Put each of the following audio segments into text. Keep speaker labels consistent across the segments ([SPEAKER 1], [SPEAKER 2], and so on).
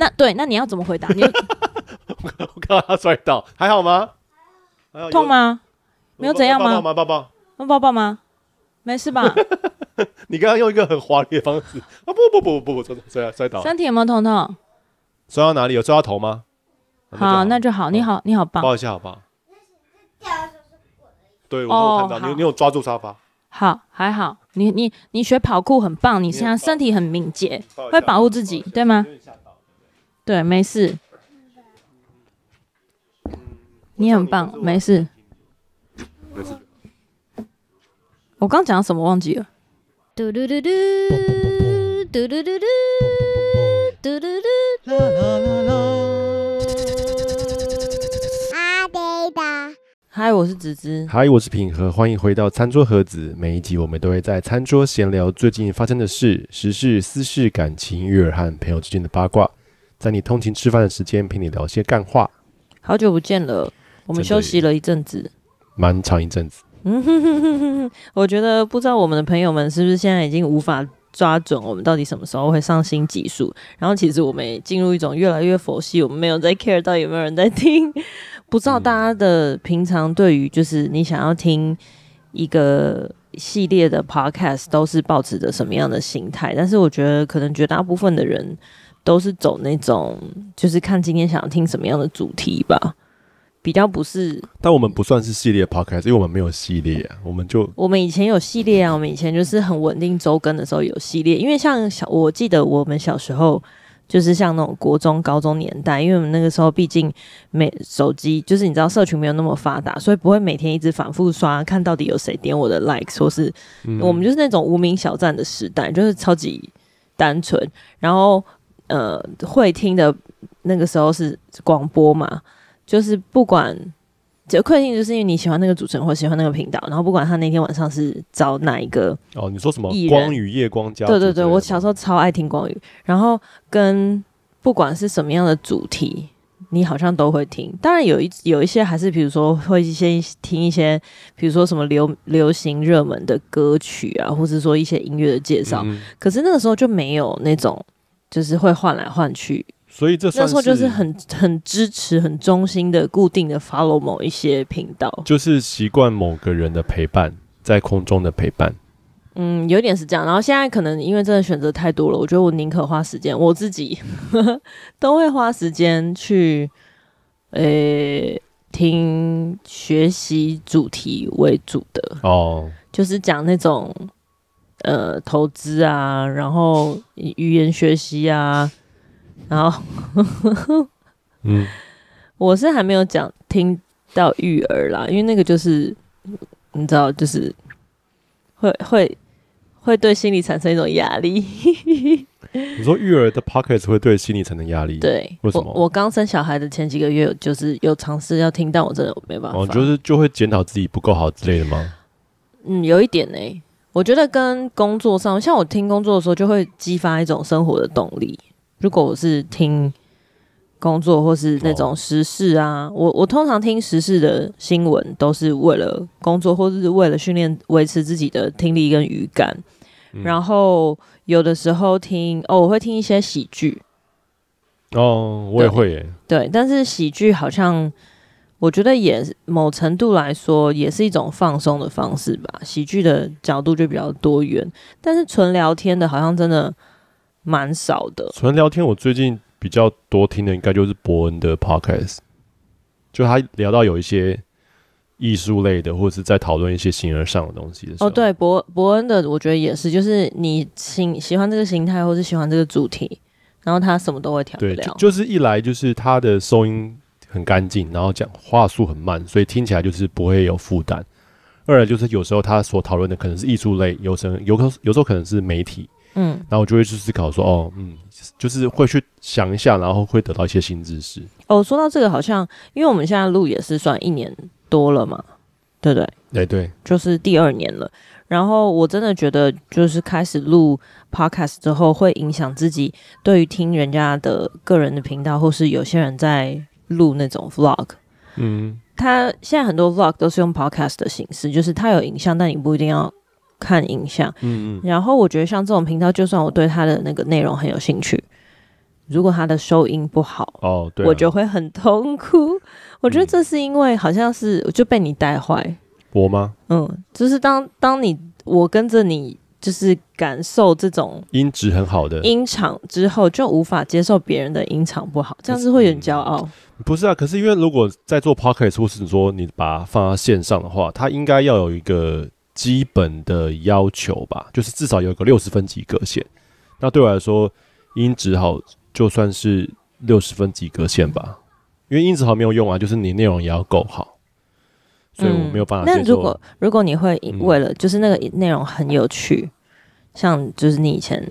[SPEAKER 1] 那对，那你要怎么回答？你
[SPEAKER 2] 我看到他摔倒，还好吗？
[SPEAKER 1] 痛吗？没有怎样吗？
[SPEAKER 2] 抱抱抱
[SPEAKER 1] 抱抱抱吗？没事吧？
[SPEAKER 2] 你刚刚用一个很华丽的方式啊！不不不不不，摔摔摔倒。
[SPEAKER 1] 身体有没有痛痛？
[SPEAKER 2] 摔到哪里？有摔到头吗？
[SPEAKER 1] 好，那就好。你好，你好棒。
[SPEAKER 2] 抱一下好不好？对，我有看到你，你有抓住沙发。
[SPEAKER 1] 好，还好。你你你学跑酷很棒，你现在身体很敏捷，会保护自己，对吗？对，没事。你很棒，没事。没事。我刚讲什么忘记了？嘟嘟嘟嘟嘟嘟嘟嘟嘟嘟嘟啦啦啦啦。阿呆的。嗨，我是子姿。
[SPEAKER 2] 嗨，我是品和。欢迎回到餐桌盒子。每一集我们都会在餐桌闲聊最近发生的事、时事、私事、感情、育儿和朋友之间的八卦。在你通勤吃饭的时间，陪你聊些干话。
[SPEAKER 1] 好久不见了，我们休息了一阵子，
[SPEAKER 2] 蛮长一阵子。
[SPEAKER 1] 嗯哼哼哼哼哼，我觉得不知道我们的朋友们是不是现在已经无法抓准我们到底什么时候会上新技术。然后其实我们也进入一种越来越佛系，我们没有在 care 到有没有人在听。不知道大家的平常对于就是你想要听一个系列的 podcast 都是抱持着什么样的心态？但是我觉得可能绝大部分的人都是走那种就是看今天想要听什么样的主题吧。比较不是，
[SPEAKER 2] 但我们不算是系列 podcast，因为我们没有系列啊，我们就
[SPEAKER 1] 我们以前有系列啊，我们以前就是很稳定周更的时候有系列，因为像小我记得我们小时候就是像那种国中高中年代，因为我们那个时候毕竟没手机，就是你知道社群没有那么发达，所以不会每天一直反复刷看到底有谁点我的 like，说是、嗯、我们就是那种无名小站的时代，就是超级单纯，然后呃会听的那个时候是广播嘛。就是不管，就困境就是因为你喜欢那个主持人或喜欢那个频道，然后不管他那天晚上是找哪一个
[SPEAKER 2] 哦，你说什么光与夜光家？
[SPEAKER 1] 对对对，我小时候超爱听光宇，然后跟不管是什么样的主题，你好像都会听。当然有一有一些还是比如说会先听一些，比如说什么流流行热门的歌曲啊，或者说一些音乐的介绍。嗯、可是那个时候就没有那种就是会换来换去。
[SPEAKER 2] 所以这
[SPEAKER 1] 那时候就是很很支持、很忠心的、固定的 follow 某一些频道，
[SPEAKER 2] 就是习惯某个人的陪伴，在空中的陪伴。
[SPEAKER 1] 嗯，有点是这样。然后现在可能因为真的选择太多了，我觉得我宁可花时间，我自己 都会花时间去，呃、欸，听学习主题为主的哦，就是讲那种呃投资啊，然后语言学习啊。然后，嗯，我是还没有讲听到育儿啦，因为那个就是你知道，就是会会会对心理产生一种压力。
[SPEAKER 2] 你说育儿的 podcast 会对心理产生压力？
[SPEAKER 1] 对，为什么？我刚生小孩的前几个月，就是有尝试要听，但我真的没办法。
[SPEAKER 2] 哦，就是就会检讨自己不够好之类的吗？
[SPEAKER 1] 嗯，有一点呢、欸。我觉得跟工作上，像我听工作的时候，就会激发一种生活的动力。如果我是听工作或是那种时事啊，哦、我我通常听时事的新闻都是为了工作，或是为了训练维持自己的听力跟语感。嗯、然后有的时候听哦，我会听一些喜剧。
[SPEAKER 2] 哦，我也会耶。
[SPEAKER 1] 对，但是喜剧好像我觉得也某程度来说也是一种放松的方式吧。喜剧的角度就比较多元，但是纯聊天的好像真的。蛮少的，
[SPEAKER 2] 纯聊天。我最近比较多听的，应该就是伯恩的 podcast，就他聊到有一些艺术类的，或者是在讨论一些形而上的东西的时候。
[SPEAKER 1] 哦，对，伯伯恩的，我觉得也是，就是你喜喜欢这个形态，或是喜欢这个主题，然后他什么都会调。
[SPEAKER 2] 对，就，就是一来就是他的收音很干净，然后讲话速很慢，所以听起来就是不会有负担。二来就是有时候他所讨论的可能是艺术类，有时候有可有时候可能是媒体。嗯，然后我就会去思考说，哦，嗯，就是会去想一下，然后会得到一些新知识。
[SPEAKER 1] 哦，说到这个，好像因为我们现在录也是算一年多了嘛，对不对？
[SPEAKER 2] 对对，
[SPEAKER 1] 就是第二年了。然后我真的觉得，就是开始录 podcast 之后，会影响自己对于听人家的个人的频道，或是有些人在录那种 vlog。嗯，他现在很多 vlog 都是用 podcast 的形式，就是它有影像，但你不一定要。看影像，嗯嗯，然后我觉得像这种频道，就算我对他的那个内容很有兴趣，如果他的收音不好，
[SPEAKER 2] 哦，对、啊，
[SPEAKER 1] 我就会很痛苦。我觉得这是因为好像是就被你带坏。
[SPEAKER 2] 我吗？
[SPEAKER 1] 嗯，就是当当你我跟着你，就是感受这种
[SPEAKER 2] 音质很好的
[SPEAKER 1] 音场之后，就无法接受别人的音场不好，这样子会很骄傲。
[SPEAKER 2] 不是啊，可是因为如果在做 podcast 或是说你把它放到线上的话，它应该要有一个基本的要求吧，就是至少有个六十分及格线。那对我来说，音质好就算是六十分及格线吧，因为音质好没有用啊，就是你内容也要够好。所以我没有办法、嗯。
[SPEAKER 1] 那如果如果你会为了就是那个内容很有趣，嗯、像就是你以前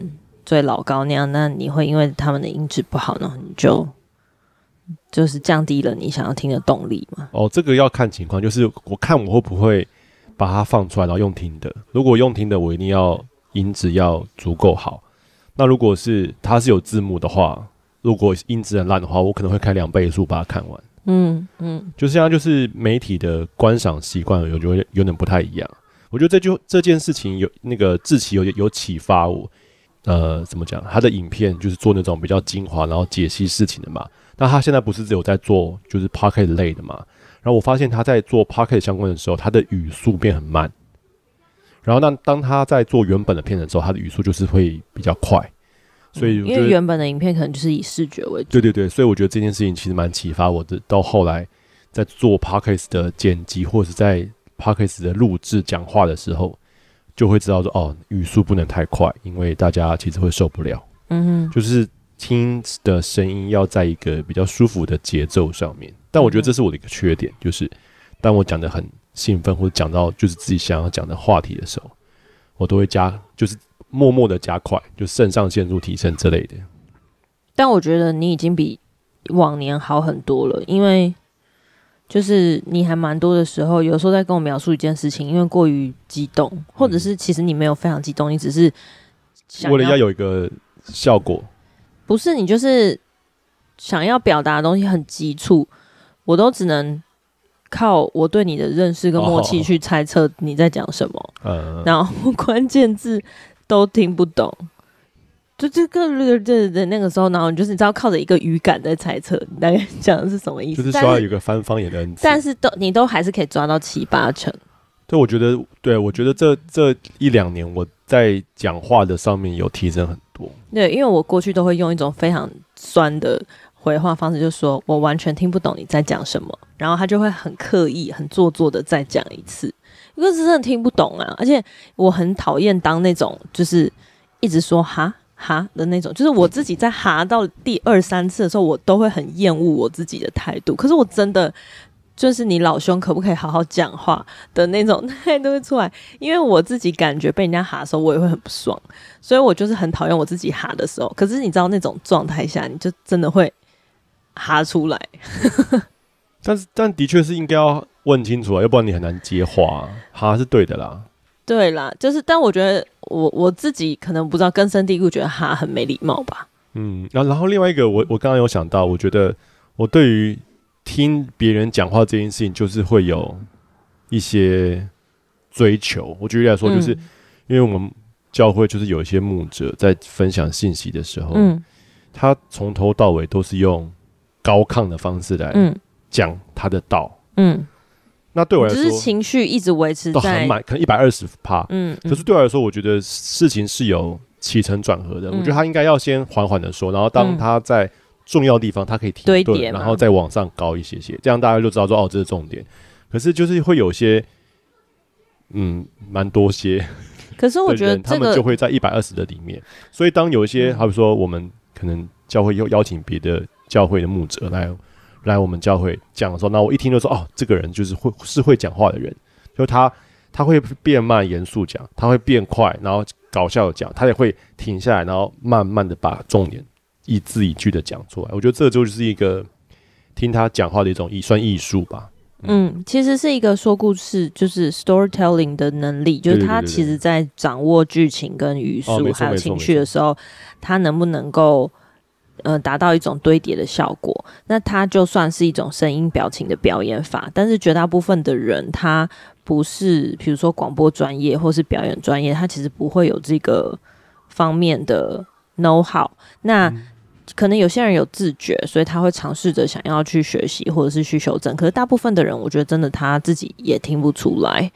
[SPEAKER 1] 追老高那样，那你会因为他们的音质不好，然后你就就是降低了你想要听的动力吗？
[SPEAKER 2] 哦，这个要看情况，就是我看我会不会把它放出来，然后用听的。如果用听的，我一定要音质要足够好。那如果是它是有字幕的话，如果音质很烂的话，我可能会开两倍速把它看完。嗯嗯，就是现在就是媒体的观赏习惯，我觉得有点不太一样。我觉得这就这件事情有那个志祺有有启发我。呃，怎么讲？他的影片就是做那种比较精华，然后解析事情的嘛。那他现在不是只有在做就是 pocket 类的嘛？然后我发现他在做 pocket 相关的时候，他的语速变很慢。然后那当他在做原本的片的时候，他的语速就是会比较快。所以，
[SPEAKER 1] 因为原本的影片可能就是以视觉为主。
[SPEAKER 2] 对对对，所以我觉得这件事情其实蛮启发我的。到后来在做 Podcast 的剪辑，或者是在 Podcast 的录制讲话的时候，就会知道说哦，语速不能太快，因为大家其实会受不了。嗯哼，就是听的声音要在一个比较舒服的节奏上面。但我觉得这是我的一个缺点，就是当我讲的很兴奋，或者讲到就是自己想要讲的话题的时候，我都会加，就是。默默的加快，就肾上腺素提升之类的。
[SPEAKER 1] 但我觉得你已经比往年好很多了，因为就是你还蛮多的时候，有时候在跟我描述一件事情，因为过于激动，或者是其实你没有非常激动，你只是
[SPEAKER 2] 为了要有一个效果，
[SPEAKER 1] 不是你就是想要表达的东西很急促，我都只能。靠我对你的认识跟默契去猜测你在讲什么，哦、然后关键字都听不懂，就这个这的那个时候，然后你就是你知道靠着一个语感在猜测你大概讲的是什么意思，
[SPEAKER 2] 就是需要有一个翻方言的
[SPEAKER 1] 但是都你都还是可以抓到七八成。
[SPEAKER 2] 对，我觉得对，我觉得这这一两年我在讲话的上面有提升很多。
[SPEAKER 1] 对，因为我过去都会用一种非常酸的。回话方式就是说，我完全听不懂你在讲什么，然后他就会很刻意、很做作的再讲一次，因为是真的听不懂啊。而且我很讨厌当那种就是一直说哈哈的那种，就是我自己在哈到第二三次的时候，我都会很厌恶我自己的态度。可是我真的就是你老兄，可不可以好好讲话的那种态度会出来？因为我自己感觉被人家哈的时候，我也会很不爽，所以我就是很讨厌我自己哈的时候。可是你知道那种状态下，你就真的会。哈出来，
[SPEAKER 2] 但是但的确是应该要问清楚啊，要不然你很难接话啊。哈是对的啦，
[SPEAKER 1] 对啦，就是但我觉得我我自己可能不知道根深蒂固觉得哈很没礼貌吧。
[SPEAKER 2] 嗯，然后然后另外一个我我刚刚有想到，我觉得我对于听别人讲话这件事情，就是会有一些追求。我举例来说，就是、嗯、因为我们教会就是有一些牧者在分享信息的时候，嗯，他从头到尾都是用。高亢的方式来讲他的道，嗯，那对我来说，
[SPEAKER 1] 只是情绪一直维持在
[SPEAKER 2] 很满，可能一百二十趴，嗯，可是对我来说，我觉得事情是有起承转合的。嗯、我觉得他应该要先缓缓的说，然后当他在重要地方，他可以停顿，然后再往上高一些些，这样大家就知道说哦，这是重点。可是就是会有些，嗯，蛮多些，
[SPEAKER 1] 可是我觉得
[SPEAKER 2] 他们就会在一百二十的里面。所以当有一些，好比说我们可能教会又邀请别的。教会的牧者来来我们教会讲的时候，那我一听就说哦，这个人就是会是会讲话的人，就他他会变慢严肃讲，他会变快，然后搞笑讲，他也会停下来，然后慢慢的把重点一字一句的讲出来。我觉得这就是一个听他讲话的一种艺算艺术吧。
[SPEAKER 1] 嗯，嗯，其实是一个说故事，就是 storytelling 的能力，就是他其实在掌握剧情跟语速还有情绪的时候，他能不能够。呃，达到一种堆叠的效果，那它就算是一种声音表情的表演法。但是绝大部分的人，他不是，比如说广播专业或是表演专业，他其实不会有这个方面的 know how。那可能有些人有自觉，所以他会尝试着想要去学习或者是去修正。可是大部分的人，我觉得真的他自己也听不出来。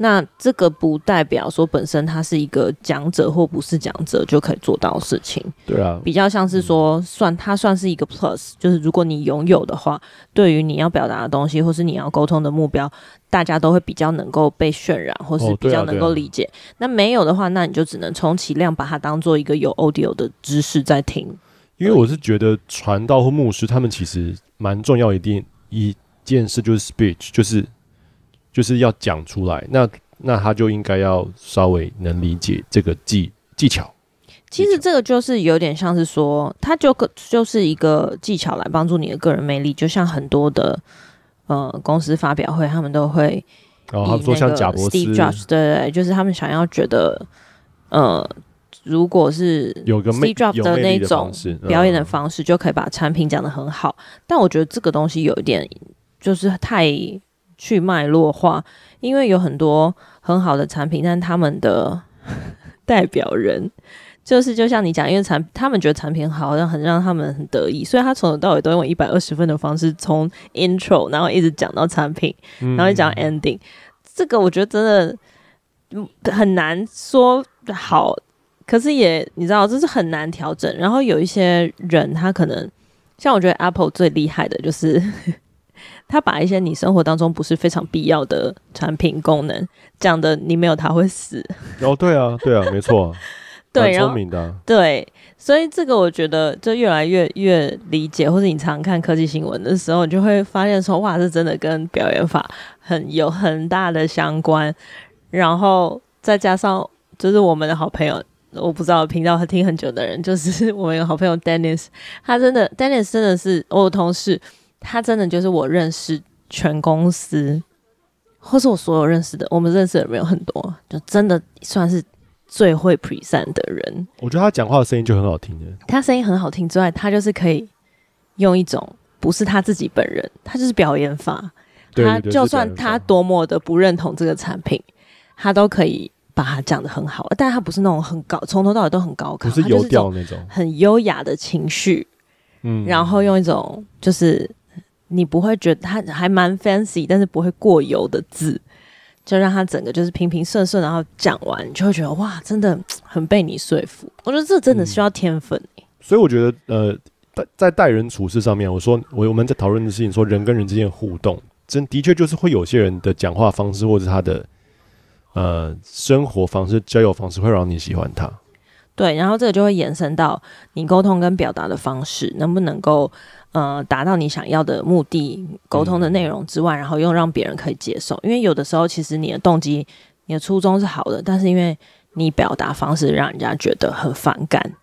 [SPEAKER 1] 那这个不代表说本身他是一个讲者或不是讲者就可以做到事情。
[SPEAKER 2] 对啊，
[SPEAKER 1] 比较像是说算他算是一个 plus，就是如果你拥有的话，对于你要表达的东西或是你要沟通的目标，大家都会比较能够被渲染，或是比较能够理解。哦，啊，啊。那没有的话，那你就只能充其量把它当做一个有 audio 的知识在听。
[SPEAKER 2] 因为我是觉得传道或牧师他们其实蛮重要一定一件事，就是 speech，就是。就是要讲出来，那那他就应该要稍微能理解这个技技巧。
[SPEAKER 1] 其实这个就是有点像是说，他就个就是一个技巧来帮助你的个人魅力。就像很多的呃公司发表会，他们都会
[SPEAKER 2] 哦，他们说像贾伯斯，
[SPEAKER 1] 对对对，就是他们想要觉得呃，如果是
[SPEAKER 2] 有个 Steve
[SPEAKER 1] Jobs 的那种表演的方式，就可以把产品讲得很好。但我觉得这个东西有一点就是太。去脉络化，因为有很多很好的产品，但他们的 代表人就是就像你讲，因为产他们觉得产品好，好像很让他们很得意，所以他从头到尾都用一百二十分的方式，从 intro 然后一直讲到产品，然后讲 ending，嗯。这个我觉得真的很难说好，可是也你知道，这是很难调整。然后有一些人，他可能像我觉得 Apple 最厉害的就是。他把一些你生活当中不是非常必要的产品功能讲的，你没有他会死。
[SPEAKER 2] 哦，对啊，对啊，没错，
[SPEAKER 1] 啊
[SPEAKER 2] 对，聪明的，
[SPEAKER 1] 对，所以这个我觉得就越来越越理解，或者你常看科技新闻的时候，你就会发现说，哇，这真的跟表演法很有很大的相关。然后再加上就是我们的好朋友，我不知道频道他听很久的人，就是我们有好朋友 Dennis，他真的 Dennis 真的是我的同事。他真的就是我认识全公司，或是我所有认识的，我们认识的人没有很多，就真的算是最会 present 的人。
[SPEAKER 2] 我觉得他讲话的声音就很好听的，
[SPEAKER 1] 他声音很好听之外，他就是可以用一种不是他自己本人，他就是表演法。他就算他多么的不认同这个产品，他都可以把它讲的很好。但他不是那种很高，从头到尾都很高亢，
[SPEAKER 2] 不是油调那种，
[SPEAKER 1] 很优雅的情绪。嗯，然后用一种就是。你不会觉得他还蛮 fancy，但是不会过油的字，就让他整个就是平平顺顺，然后讲完，你就会觉得哇，真的很被你说服。我觉得这真的需要天分。嗯，
[SPEAKER 2] 所以我觉得呃，在在待人处事上面，我说我我们在讨论的事情，说人跟人之间的互动，真的确就是会有些人的讲话方式，或者他的呃生活方式、交友方式，会让你喜欢他。
[SPEAKER 1] 对，然后这个就会延伸到你沟通跟表达的方式，能不能够。呃，达到你想要的目的，沟通的内容之外，然后又让别人可以接受。因为有的时候，其实你的动机、你的初衷是好的，但是因为你表达方式让人家觉得很反感。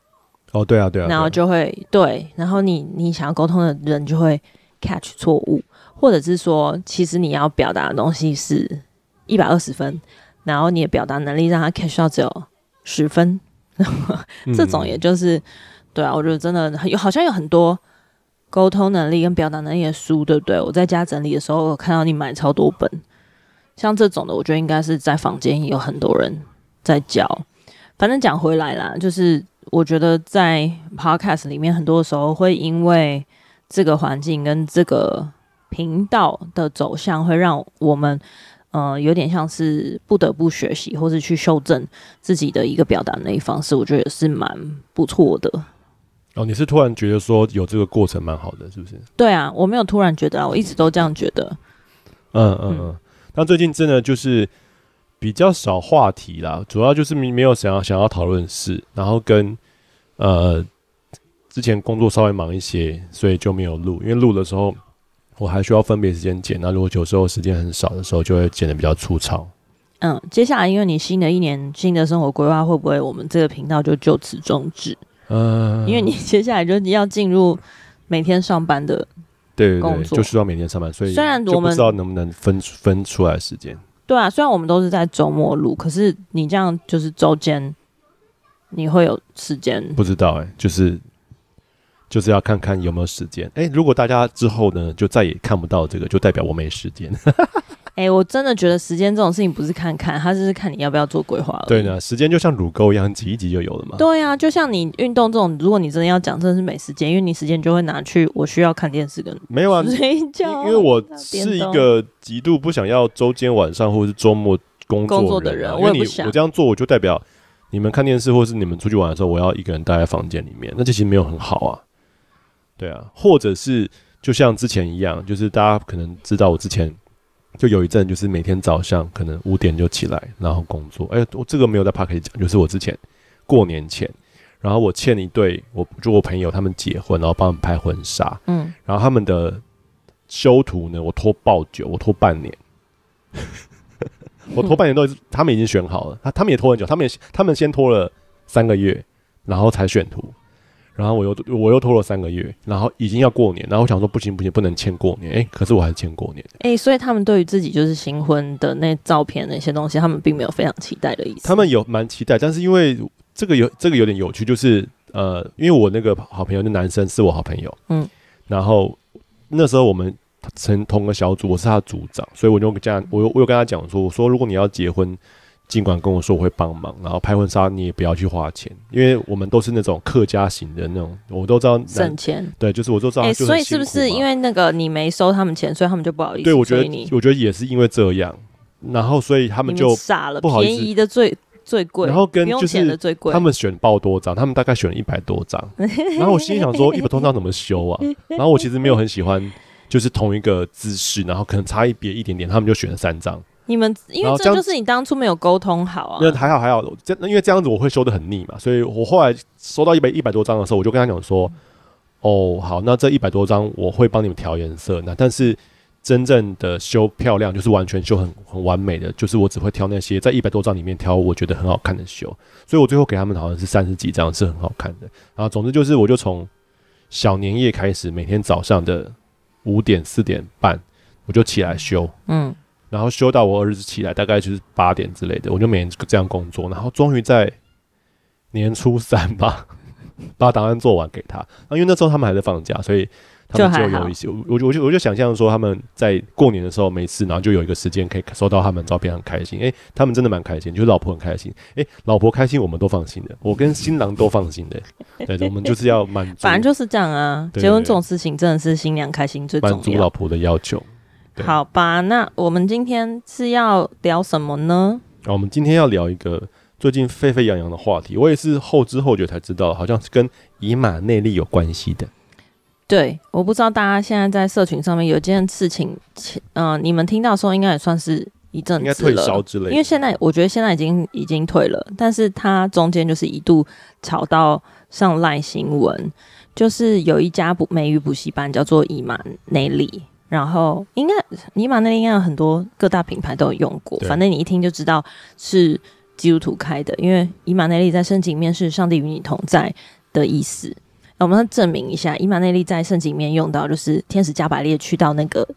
[SPEAKER 2] 哦，对啊，对啊，
[SPEAKER 1] 然后就会对，然后你你想要沟通的人就会 catch 错误，或者是说，其实你要表达的东西是一百二十分，然后你的表达能力让他 catch 到只有十分，这种也就是、嗯、对啊，我觉得真的有好像有很多。沟通能力跟表达能力的书，对不对？我在家整理的时候，我看到你买超多本，像这种的，我觉得应该是在房间有很多人在教。反正讲回来啦，就是我觉得在 Podcast 里面，很多时候会因为这个环境跟这个频道的走向，会让我们呃有点像是不得不学习，或是去修正自己的一个表达能力方式。我觉得也是蛮不错的。
[SPEAKER 2] 哦，你是突然觉得说有这个过程蛮好的，是不是？
[SPEAKER 1] 对啊，我没有突然觉得啊，我一直都这样觉得。
[SPEAKER 2] 嗯嗯嗯。那、嗯、最近真的就是比较少话题啦，主要就是没没有想要想要讨论事，然后跟呃之前工作稍微忙一些，所以就没有录。因为录的时候我还需要分别时间剪，那如果有时候时间很少的时候，就会剪得比较粗糙。
[SPEAKER 1] 嗯，接下来因为你新的一年新的生活规划，会不会我们这个频道就就此终止？嗯，因为你接下来就要进入每天上班的
[SPEAKER 2] 对工作，就需要每天上班，所以虽然我们不知道能不能分分出来时间。
[SPEAKER 1] 对啊，虽然我们都是在周末录，可是你这样就是周间你会有时间？
[SPEAKER 2] 不知道哎、欸，就是就是要看看有没有时间。哎、欸，如果大家之后呢就再也看不到这个，就代表我没时间。
[SPEAKER 1] 哎、欸，我真的觉得时间这种事情不是看看，它就是看你要不要做规划。
[SPEAKER 2] 对呢，时间就像乳沟一样，挤一挤就有了嘛。
[SPEAKER 1] 对啊，就像你运动这种，如果你真的要讲，真的是没时间，因为你时间就会拿去我需要看电视跟
[SPEAKER 2] 没有啊，睡觉。因为我 是一个极度不想要周间晚上或者是周末工作，的人，因为你我，我这样做，我就代表你们看电视或是你们出去玩的时候，我要一个人待在房间里面，那这其实没有很好啊。对啊，或者是就像之前一样，就是大家可能知道我之前。就有一阵，就是每天早上可能五点就起来，然后工作。哎、欸，我这个没有在 Podcast 可以讲，就是我之前过年前，然后我欠一对，我就我朋友他们结婚，然后帮他们拍婚纱，嗯，然后他们的修图呢，我拖爆久，我拖半年，我拖半年都他们已经选好了，他他们也拖很久，他们也他们先拖了三个月，然后才选图。然后我又我又拖了三个月，然后已经要过年，然后我想说不行不行，不能欠过年，哎，可是我还是欠过年。
[SPEAKER 1] 哎，所以他们对于自己就是新婚的那照片那些东西，他们并没有非常期待的意思。
[SPEAKER 2] 他们有蛮期待，但是因为这个有这个有点有趣，就是呃，因为我那个好朋友的男生是我好朋友，嗯，然后那时候我们成同个小组，我是他组长，所以我就这样，我有我有跟他讲说，我说如果你要结婚。尽管跟我说我会帮忙，然后拍婚纱你也不要去花钱，因为我们都是那种客家型的那种，我都知道
[SPEAKER 1] 省钱。
[SPEAKER 2] 对，就是我都知道。哎、欸，
[SPEAKER 1] 所以是不是因为那个你没收他们钱，所以他们就不好意思？
[SPEAKER 2] 对，我觉得我觉得也是因为这样，然后所以他们就
[SPEAKER 1] 傻了，不好意思，便宜的最最贵，
[SPEAKER 2] 然后跟就是他们选爆多张，他们大概选了一百多张，然后我心里想说一百多张怎么修啊？然后我其实没有很喜欢，就是同一个姿势，然后可能差一别一点点，他们就选了三张。
[SPEAKER 1] 你们因为这就是你当初没有沟通好啊。
[SPEAKER 2] 那还好还好，这因为这样子我会修的很腻嘛，所以我后来收到一百一百多张的时候，我就跟他讲说，哦，好，那这一百多张我会帮你们调颜色，那但是真正的修漂亮就是完全修很很完美的，就是我只会挑那些在一百多张里面挑我觉得很好看的修，所以我最后给他们好像是三十几张是很好看的。然后总之就是我就从小年夜开始，每天早上的五点四点半我就起来修，嗯。然后休到我儿子起来，大概就是八点之类的，我就每天这样工作。然后终于在年初三吧，把档案做完给他。因为那时候他们还在放假，所以他们就有一些，我我就我就想象说他们在过年的时候没事，然后就有一个时间可以收到他们照片，很开心。诶，他们真的蛮开心，就是老婆很开心。诶，老婆开心，我们都放心的，我跟新郎都放心的。对，我们就是要满足，
[SPEAKER 1] 反正就是这样啊。结婚这种事情真的是新娘开心最重要，满
[SPEAKER 2] 足老婆的要求。
[SPEAKER 1] 好吧，那我们今天是要聊什么呢？
[SPEAKER 2] 啊，我们今天要聊一个最近沸沸扬扬的话题，我也是后知后觉才知道，好像是跟以马内利有关系的。
[SPEAKER 1] 对，我不知道大家现在在社群上面有件事情，嗯、呃，你们听到的时候应该也算是一阵子了，应该退烧之类的。因为现在我觉得现在已经已经退了，但是它中间就是一度炒到上 LINE 新闻，就是有一家补美语补习班叫做以马内利。然后应该以马内利应该有很多各大品牌都有用过，反正你一听就知道是基督徒开的，因为以玛内利在圣经里面是上帝与你同在的意思。那我们要证明一下，以玛内利在圣经里面用到就是天使加百列去到那个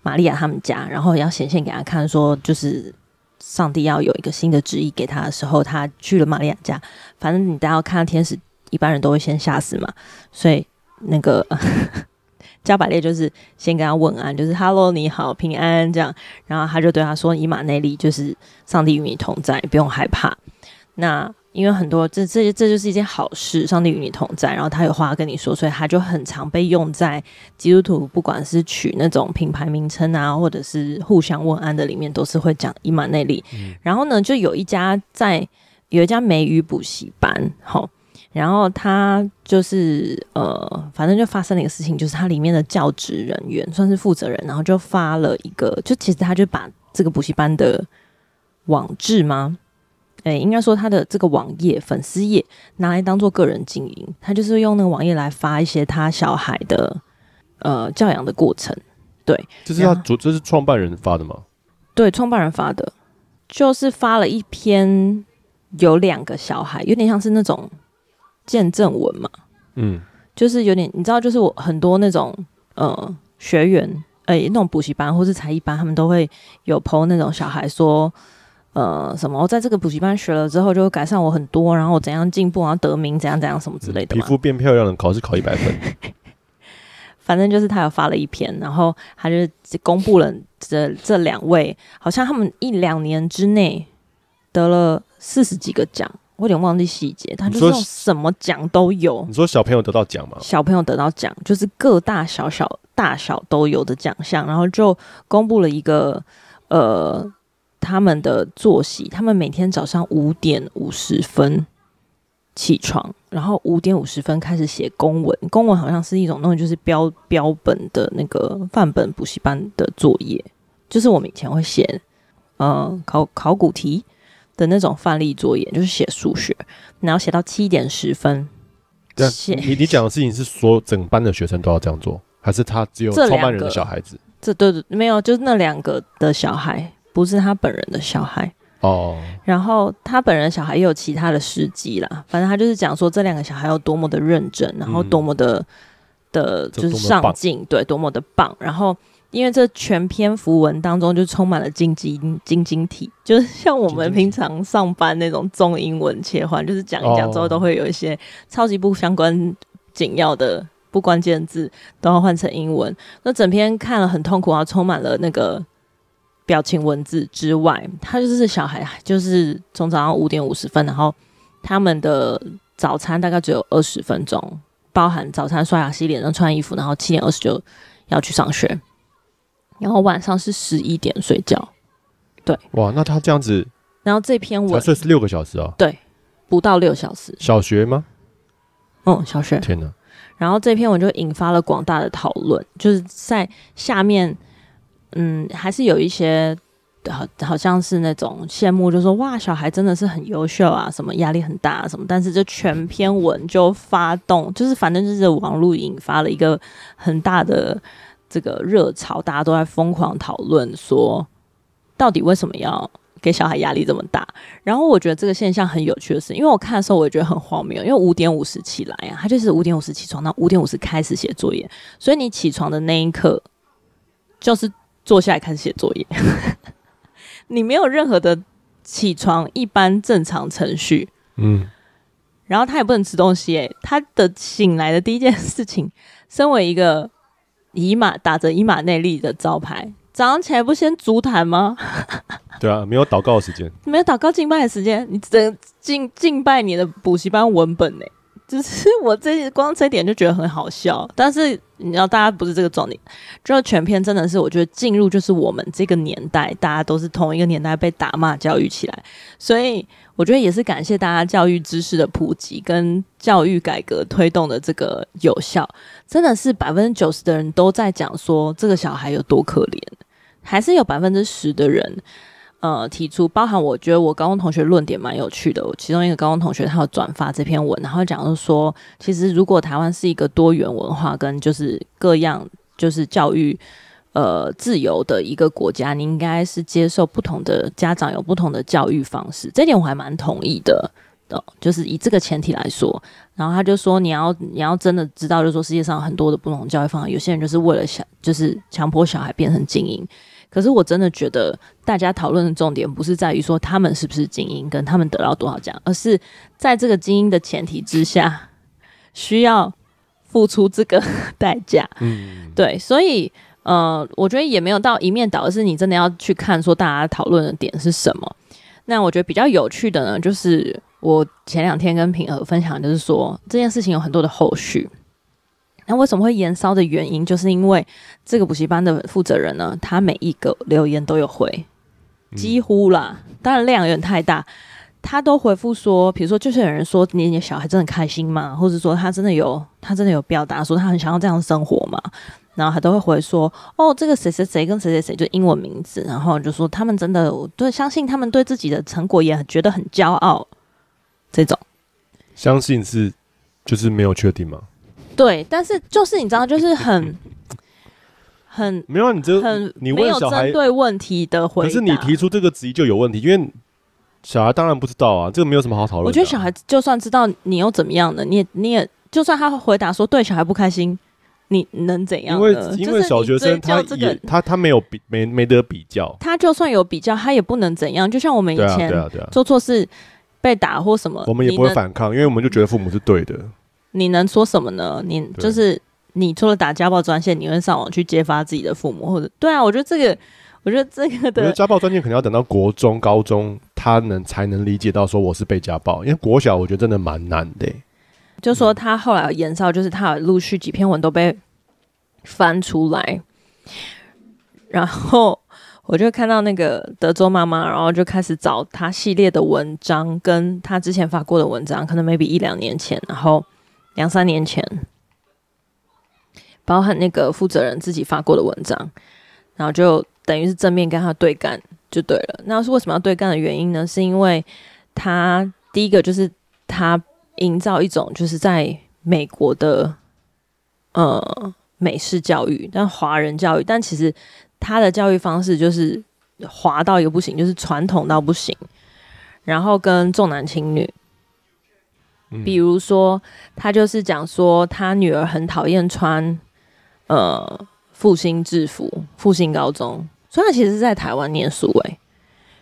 [SPEAKER 1] 玛利亚他们家，然后要显现给他看，说就是上帝要有一个新的旨意给他的时候，他去了玛利亚家。反正你大家看到天使，一般人都会先吓死嘛，所以那个。加百列就是先跟他问安，就是 “Hello，你好，平安”这样，然后他就对他说：“以马内利就是上帝与你同在，不用害怕。”那因为很多这这这就是一件好事，上帝与你同在，然后他有话跟你说，所以他就很常被用在基督徒不管是取那种品牌名称啊，或者是互相问安的里面，都是会讲以马内利。嗯、然后呢，就有一家在有一家美语补习班，好。然后他就是呃，反正就发生了一个事情，就是他里面的教职人员算是负责人，然后就发了一个，就其实他就把这个补习班的网志吗？诶，应该说他的这个网页粉丝页拿来当做个人经营，他就是用那个网页来发一些他小孩的呃教养的过程。对，
[SPEAKER 2] 这是他主，这是创办人发的吗？
[SPEAKER 1] 对，创办人发的，就是发了一篇有两个小孩，有点像是那种。见证文嘛，嗯，就是有点，你知道，就是我很多那种呃学员，哎、欸，那种补习班或是才艺班，他们都会有 po 那种小孩说，呃，什么我在这个补习班学了之后，就会改善我很多，然后我怎样进步，然后得名，怎样怎样什么之类的。
[SPEAKER 2] 皮肤变漂亮了，考试考一百分。
[SPEAKER 1] 反正就是他有发了一篇，然后他就公布了这这两位，好像他们一两年之内得了四十几个奖，我有点忘记细节。他就是什么奖都有。
[SPEAKER 2] 你说小朋友得到奖吗？
[SPEAKER 1] 小朋友得到奖，就是各大小小大小都有的奖项，然后就公布了一个呃他们的作息，他们每天早上五点五十分。起床，然后五点五十分开始写公文。公文好像是一种那种就是标标本的那个范本补习班的作业，就是我们以前会写，呃，考考古题的那种范例作业，就是写数学，然后写到七点十分。
[SPEAKER 2] 写，你你讲的事情是说整班的学生都要这样做，还是他只有创办人的小孩子？
[SPEAKER 1] 这对对，没有，就是那两个的小孩，不是他本人的小孩。
[SPEAKER 2] 哦，
[SPEAKER 1] 然后他本人小孩也有其他的事迹啦，反正他就是讲说这两个小孩有多么的认真，然后多么的、嗯、的，就是上进，对，多么的棒。然后因为这全篇符文当中就充满了晶晶晶晶体，就是像我们平常上班那种中英文切换，就是讲一讲之后都会有一些超级不相关紧要的不关键字都要换成英文。那整篇看了很痛苦，然后充满了那个。表情文字之外，他就是小孩，就是从早上五点五十分，然后他们的早餐大概只有二十分钟，包含早餐、刷牙、洗脸、然后穿衣服，然后七点二十就要去上学，然后晚上是十一点睡觉。对，
[SPEAKER 2] 哇，那他这样子，
[SPEAKER 1] 然后这篇文
[SPEAKER 2] 睡是六个小时哦，
[SPEAKER 1] 对，不到六小时。
[SPEAKER 2] 小学吗？
[SPEAKER 1] 嗯，小学。
[SPEAKER 2] 天哪！
[SPEAKER 1] 然后这篇文就引发了广大的讨论，就是在下面。嗯，还是有一些好，好像是那种羡慕，就说哇，小孩真的是很优秀啊，什么压力很大啊，什么。但是这全篇文就发动，就是反正就是网络引发了一个很大的这个热潮，大家都在疯狂讨论说，到底为什么要给小孩压力这么大？然后我觉得这个现象很有趣的是，因为我看的时候我也觉得很荒谬，因为五点五十起来啊，他就是五点五十起床，那五点五十开始写作业，所以你起床的那一刻就是。坐下来开始写作业，你没有任何的起床一般正常程序，
[SPEAKER 2] 嗯，
[SPEAKER 1] 然后他也不能吃东西，诶，他的醒来的第一件事情，身为一个以马打着以马内利的招牌，早上起来不先足坛吗？
[SPEAKER 2] 对啊，没有祷告的时间，
[SPEAKER 1] 没有祷告敬拜的时间，你只能敬敬拜你的补习班文本呢。只是我这光这一点就觉得很好笑，但是你知道大家不是这个重点，就全篇真的是我觉得进入就是我们这个年代，大家都是同一个年代被打骂教育起来，所以我觉得也是感谢大家教育知识的普及跟教育改革推动的这个有效，真的是百分之九十的人都在讲说这个小孩有多可怜，还是有百分之十的人。呃，提出包含我觉得我高中同学论点蛮有趣的。我其中一个高中同学他有转发这篇文，然后讲说，其实如果台湾是一个多元文化跟就是各样就是教育呃自由的一个国家，你应该是接受不同的家长有不同的教育方式。这点我还蛮同意的，的，就是以这个前提来说。然后他就说，你要你要真的知道，就是说世界上很多的不同教育方式，有些人就是为了想就是强迫小孩变成精英。可是我真的觉得，大家讨论的重点不是在于说他们是不是精英，跟他们得到多少奖，而是在这个精英的前提之下，需要付出这个 代价。
[SPEAKER 2] 嗯，
[SPEAKER 1] 对，所以呃，我觉得也没有到一面倒，而是你真的要去看说大家讨论的点是什么。那我觉得比较有趣的呢，就是我前两天跟平儿分享，就是说这件事情有很多的后续。那为什么会延烧的原因，就是因为这个补习班的负责人呢，他每一个留言都有回，几乎啦，当然量有点太大，他都回复说，比如说就是有人说你你小孩真的开心吗？或者说他真的有他真的有表达说他很想要这样生活吗？然后他都会回说，哦，这个谁谁谁跟谁谁谁就英文名字，然后就说他们真的对相信他们对自己的成果也觉得很骄傲，这种
[SPEAKER 2] 相信是就是没有确定吗？
[SPEAKER 1] 对，但是就是你知道，就是很 很
[SPEAKER 2] 没有你这
[SPEAKER 1] 很
[SPEAKER 2] 你问小孩
[SPEAKER 1] 针对问题的回答，
[SPEAKER 2] 可是你提出这个质疑就有问题，因为小孩当然不知道啊，这个没有什么好讨论的啊。
[SPEAKER 1] 我觉得小孩就算知道，你又怎么样呢？你也你也就算他回答说对小孩不开心，你能怎样？
[SPEAKER 2] 因为因为小学生他也、这个、他他没有比没没得比较，
[SPEAKER 1] 他就算有比较，他也不能怎样。就像我们以前做错事被打或什么，
[SPEAKER 2] 我们也不会反抗，因为我们就觉得父母是对的。
[SPEAKER 1] 你能说什么呢？你就是你除了打家暴专线，你会上网去揭发自己的父母，或者对啊，我觉得这个，我觉得这个的，
[SPEAKER 2] 我觉得家暴专线可能要等到国中、高中，他能才能理解到说我是被家暴，因为国小我觉得真的蛮难的、欸。
[SPEAKER 1] 就说他后来有延烧，就是他有陆续几篇文都被翻出来，然后我就看到那个德州妈妈，然后就开始找她系列的文章，跟她之前发过的文章，可能 maybe 一两年前，然后两三年前。包含那个负责人自己发过的文章，然后就等于是正面跟他对干就对了。那是为什么要对干的原因呢？是因为他第一个就是他营造一种就是在美国的呃美式教育，但华人教育，但其实他的教育方式就是滑到一个不行，就是传统到不行，然后跟重男轻女。比如说，他就是讲说他女儿很讨厌穿。呃，复兴制服，复兴高中，所以他其实是在台湾念书诶、欸，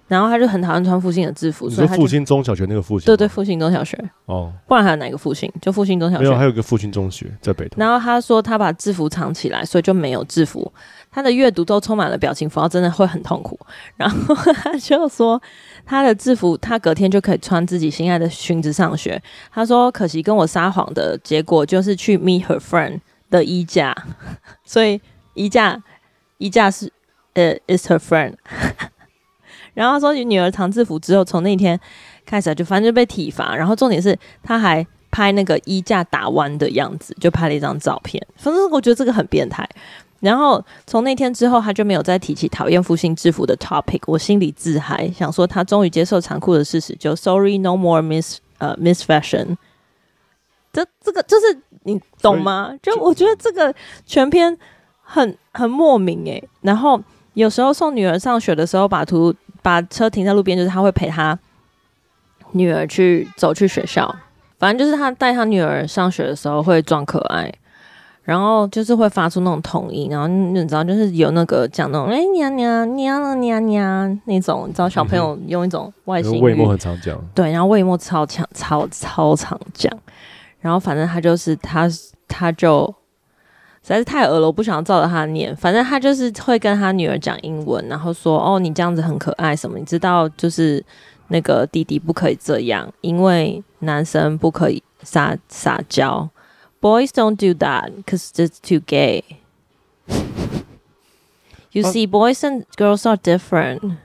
[SPEAKER 1] 然后他就很讨厌穿复兴的制服，所以复
[SPEAKER 2] 兴中小学那个复兴，
[SPEAKER 1] 对对，复兴中小学
[SPEAKER 2] 哦，
[SPEAKER 1] 不然还有哪个复兴？就复兴中小学，
[SPEAKER 2] 没有，还有一个复兴中学在北投。
[SPEAKER 1] 然后他说他把制服藏起来，所以就没有制服，他的阅读都充满了表情符号，真的会很痛苦。然后他就说他的制服，他隔天就可以穿自己心爱的裙子上学。他说可惜跟我撒谎的结果就是去 meet her friend。的衣架，所以衣架衣架是呃、is her friend。然后他说，女儿藏制服之后，从那天开始就反正就被体罚。然后重点是，他还拍那个衣架打弯的样子，就拍了一张照片。反正我觉得这个很变态。然后从那天之后，他就没有再提起讨厌复兴制服的 topic。我心里自嗨，想说他终于接受残酷的事实，就 sorry no more miss 呃、uh, miss fashion。这这个就是你懂吗？就我觉得这个全篇很很莫名诶。然后有时候送女儿上学的时候，把图把车停在路边，就是他会陪他女儿去走去学校。反正就是他带他女儿上学的时候会装可爱，然后就是会发出那种童音，然后你知道就是有那个讲那种哎娘娘娘了娘娘那种，你知道小朋友用一种外星语，
[SPEAKER 2] 魏墨很常讲，
[SPEAKER 1] 对，然后魏墨超强超超常讲。然后反正他就是他，他就实在是太恶了，我不想照着他念。反正他就是会跟他女儿讲英文，然后说：“哦，你这样子很可爱，什么？你知道，就是那个弟弟不可以这样，因为男生不可以撒撒娇。Boys don't do that, cause it's too gay. You see, boys and girls are different.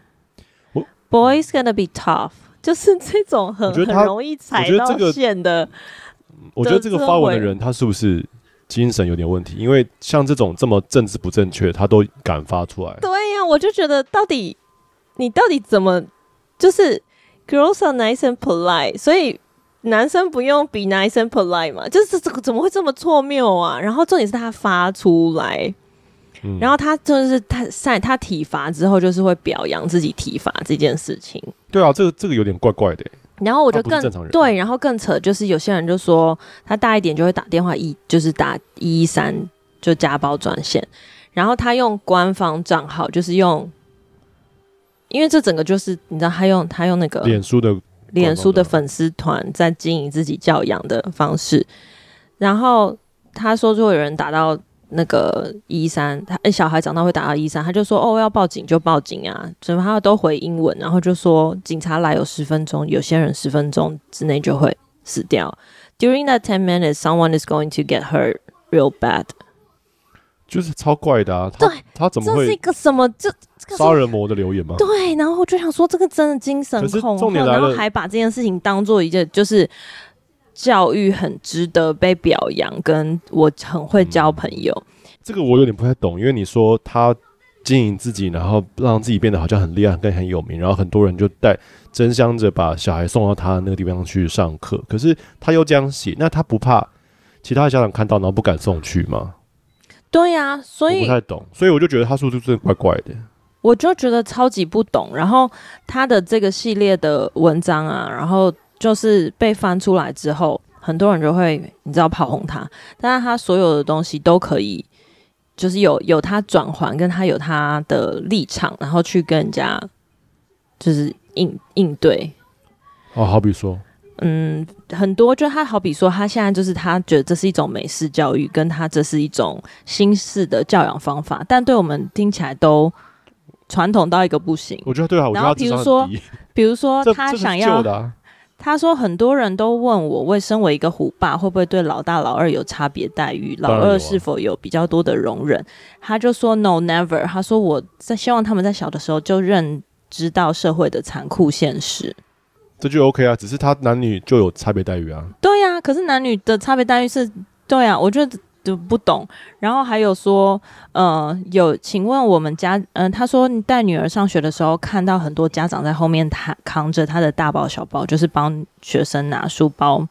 [SPEAKER 1] Boys gonna be tough，就是这种很很容易踩到线的。”
[SPEAKER 2] 我觉得这个发文的人，他是不是精神有点问题？因为像这种这么政治不正确，他都敢发出来。
[SPEAKER 1] 对呀、啊，我就觉得到底你到底怎么就是 girls are nice and polite，所以男生不用 be nice and polite 嘛？就是这个怎么会这么错谬啊？然后重点是他发出来，嗯、然后他就是他晒他体罚之后，就是会表扬自己体罚这件事情。
[SPEAKER 2] 对啊，这个这个有点怪怪的。
[SPEAKER 1] 然后我就更对，然后更扯，就是有些人就说他大一点就会打电话一，就是打一一三就家暴专线，然后他用官方账号，就是用，因为这整个就是你知道他用他用那个
[SPEAKER 2] 脸书的
[SPEAKER 1] 脸书的粉丝团在经营自己教养的方式，然后他说如果有人打到。那个一三，他诶，小孩长大会打到一三，他就说哦，要报警就报警啊，怎么他都回英文，然后就说警察来有十分钟，有些人十分钟之内就会死掉。During that ten minutes, someone is going to get hurt real bad。
[SPEAKER 2] 就是超怪的啊！他
[SPEAKER 1] 对，
[SPEAKER 2] 他怎么会？
[SPEAKER 1] 这是一个什么？这
[SPEAKER 2] 杀人魔的留言吗？
[SPEAKER 1] 对，然后我就想说，这个真的精神恐吓，然后还把这件事情当做一件就是。教育很值得被表扬，跟我很会交朋友。
[SPEAKER 2] 嗯，这个我有点不太懂，因为你说他经营自己，然后让自己变得好像很厉害、更很有名，然后很多人就带争相着把小孩送到他那个地方去上课。可是他又这样写，那他不怕其他的家长看到，然后不敢送去吗？
[SPEAKER 1] 对呀，所以
[SPEAKER 2] 我不太懂，所以我就觉得他说的真的怪怪的。
[SPEAKER 1] 我就觉得超级不懂。然后他的这个系列的文章啊，然后。就是被翻出来之后，很多人就会你知道炮轰他，但是他所有的东西都可以，就是有有他转换，跟他有他的立场，然后去跟人家就是应应对。
[SPEAKER 2] 哦，好比说，
[SPEAKER 1] 嗯，很多就他好比说，他现在就是他觉得这是一种美式教育，跟他这是一种新式的教养方法，但对我们听起来都传统到一个不行。
[SPEAKER 2] 我觉得对啊，
[SPEAKER 1] 然后比如说，比如说他想要，
[SPEAKER 2] 啊、
[SPEAKER 1] 他说很多人都问我，为身为一个虎爸，会不会对老大老二有差别待遇？老二是否有比较多的容忍？他就说 No never。他说我在希望他们在小的时候就认知到社会的残酷现实。
[SPEAKER 2] 这就 OK 啊，只是他男女就有差别待遇啊。
[SPEAKER 1] 对呀、啊，可是男女的差别待遇是，对啊，我觉得就不懂。然后还有说，呃，有，请问我们家，嗯、他说你带女儿上学的时候，看到很多家长在后面他扛着他的大包小包，就是帮学生拿书包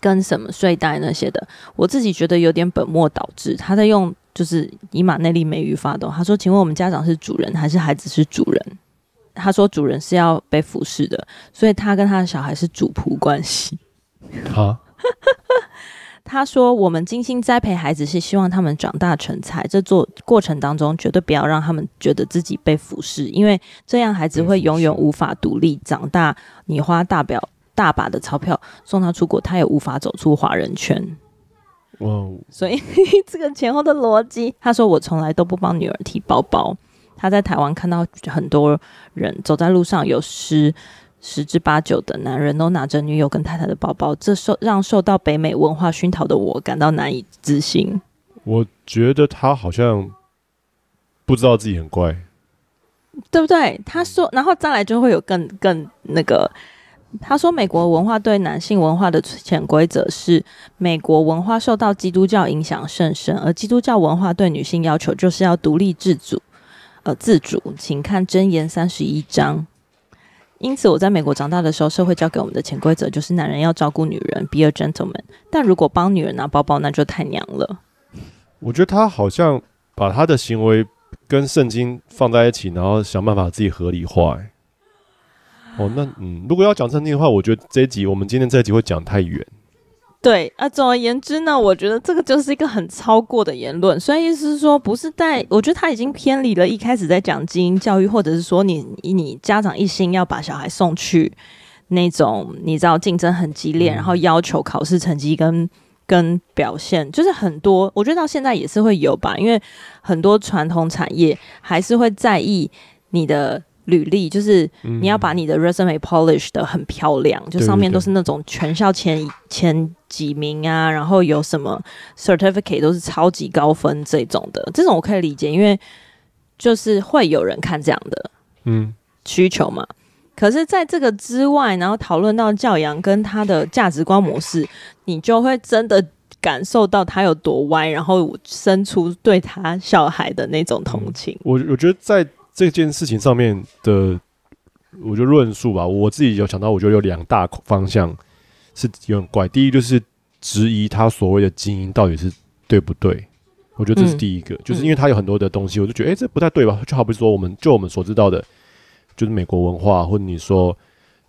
[SPEAKER 1] 跟什么睡袋那些的。我自己觉得有点本末倒置。他在用就是以马内利美语发动。他说，请问我们家长是主人还是孩子是主人？他说：“主人是要被服侍的，所以他跟他的小孩是主仆关系。”
[SPEAKER 2] 好，
[SPEAKER 1] 他说：“我们精心栽培孩子，是希望他们长大成才。这做过程当中，绝对不要让他们觉得自己被服侍，因为这样孩子会永远无法独立长大。你花大表大把的钞票送他出国，他也无法走出华人圈。”
[SPEAKER 2] 哇！
[SPEAKER 1] 所以 这个前后的逻辑，他说：“我从来都不帮女儿提包包。”他在台湾看到很多人走在路上，有十十之八九的男人都拿着女友跟太太的包包，这受让受到北美文化熏陶的我感到难以置信。
[SPEAKER 2] 我觉得他好像不知道自己很乖，
[SPEAKER 1] 对不对？他说，然后再来就会有更更那个。他说，美国文化对男性文化的潜规则是，美国文化受到基督教影响甚深，而基督教文化对女性要求就是要独立自主。呃，自主，请看箴言三十一章。因此，我在美国长大的时候，社会教给我们的潜规则就是男人要照顾女人，be a gentleman。但如果帮女人拿包包，那就太娘了。
[SPEAKER 2] 我觉得他好像把他的行为跟圣经放在一起，然后想办法自己合理化。哦，那嗯，如果要讲圣经的话，我觉得这一集我们今天这一集会讲太远。
[SPEAKER 1] 对啊，总而言之呢，我觉得这个就是一个很超过的言论。所以意思是说，不是在，我觉得他已经偏离了一开始在讲基因教育，或者是说你你家长一心要把小孩送去那种你知道竞争很激烈，然后要求考试成绩跟跟表现，就是很多，我觉得到现在也是会有吧，因为很多传统产业还是会在意你的。履历就是你要把你的 resume polish 的很漂亮，嗯、就上面都是那种全校前前几名啊，然后有什么 certificate 都是超级高分这种的，这种我可以理解，因为就是会有人看这样的嗯需求嘛。嗯、可是在这个之外，然后讨论到教养跟他的价值观模式，你就会真的感受到他有多歪，然后生出对他小孩的那种同情。
[SPEAKER 2] 嗯、我我觉得在。这件事情上面的，我就论述吧，我自己有想到，我觉得有两大方向是有点怪。第一就是质疑他所谓的精英到底是对不对，我觉得这是第一个，嗯、就是因为他有很多的东西，我就觉得，哎，这不太对吧？就好比说，我们就我们所知道的，就是美国文化，或者你说。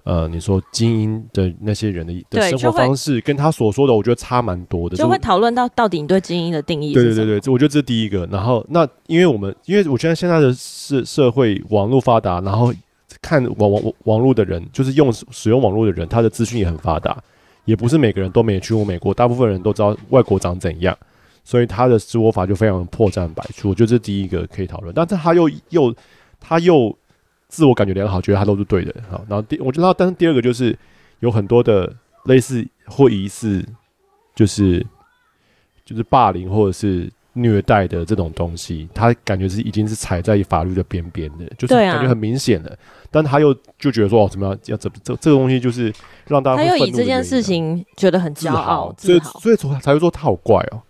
[SPEAKER 2] 呃，你说精英的那些人的的生活方式，跟他所说的，我觉得差蛮多的。
[SPEAKER 1] 就会讨论到到底你对精英的定义？
[SPEAKER 2] 对对对对，我觉得这是第一个。然后，那因为我们，因为我觉得现在的社社会网络发达，然后看网网网络的人，就是用使用网络的人，他的资讯也很发达。也不是每个人都没去过美国，大部分人都知道外国长怎样，所以他的说法就非常破绽百出。我觉得这是第一个可以讨论，但是他又又他又。自我感觉良好，觉得他都是对的。好，然后第我觉得，但是第二个就是有很多的类似或疑似，就是就是霸凌或者是虐待的这种东西，他感觉是已经是踩在法律的边边的，就是感觉很明显的。啊、但他又就觉得说哦，怎么样要怎这这个东西就是让大家他
[SPEAKER 1] 又以这件事情觉得很骄傲，
[SPEAKER 2] 所以所以才会说他好怪哦。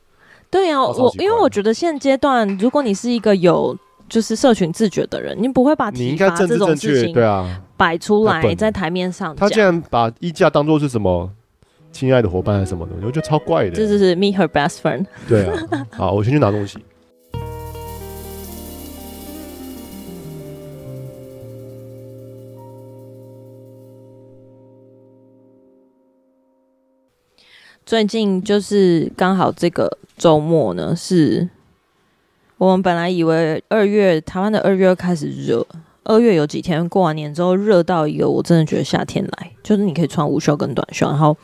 [SPEAKER 1] 对啊，我因为我觉得现阶段，如果你是一个有。就是社群自觉的人，你不会把体罚这种事情对啊摆出来在台面上。
[SPEAKER 2] 他竟然把衣架当做是什么亲爱的伙伴还是什么的，我觉得超怪的。
[SPEAKER 1] 这就是 meet her best friend。
[SPEAKER 2] 对啊，好，我先去拿东西。
[SPEAKER 1] 最近就是刚好这个周末呢是。我们本来以为二月台湾的二月开始热，二月有几天过完年之后热到一个，我真的觉得夏天来，就是你可以穿无袖跟短袖，然后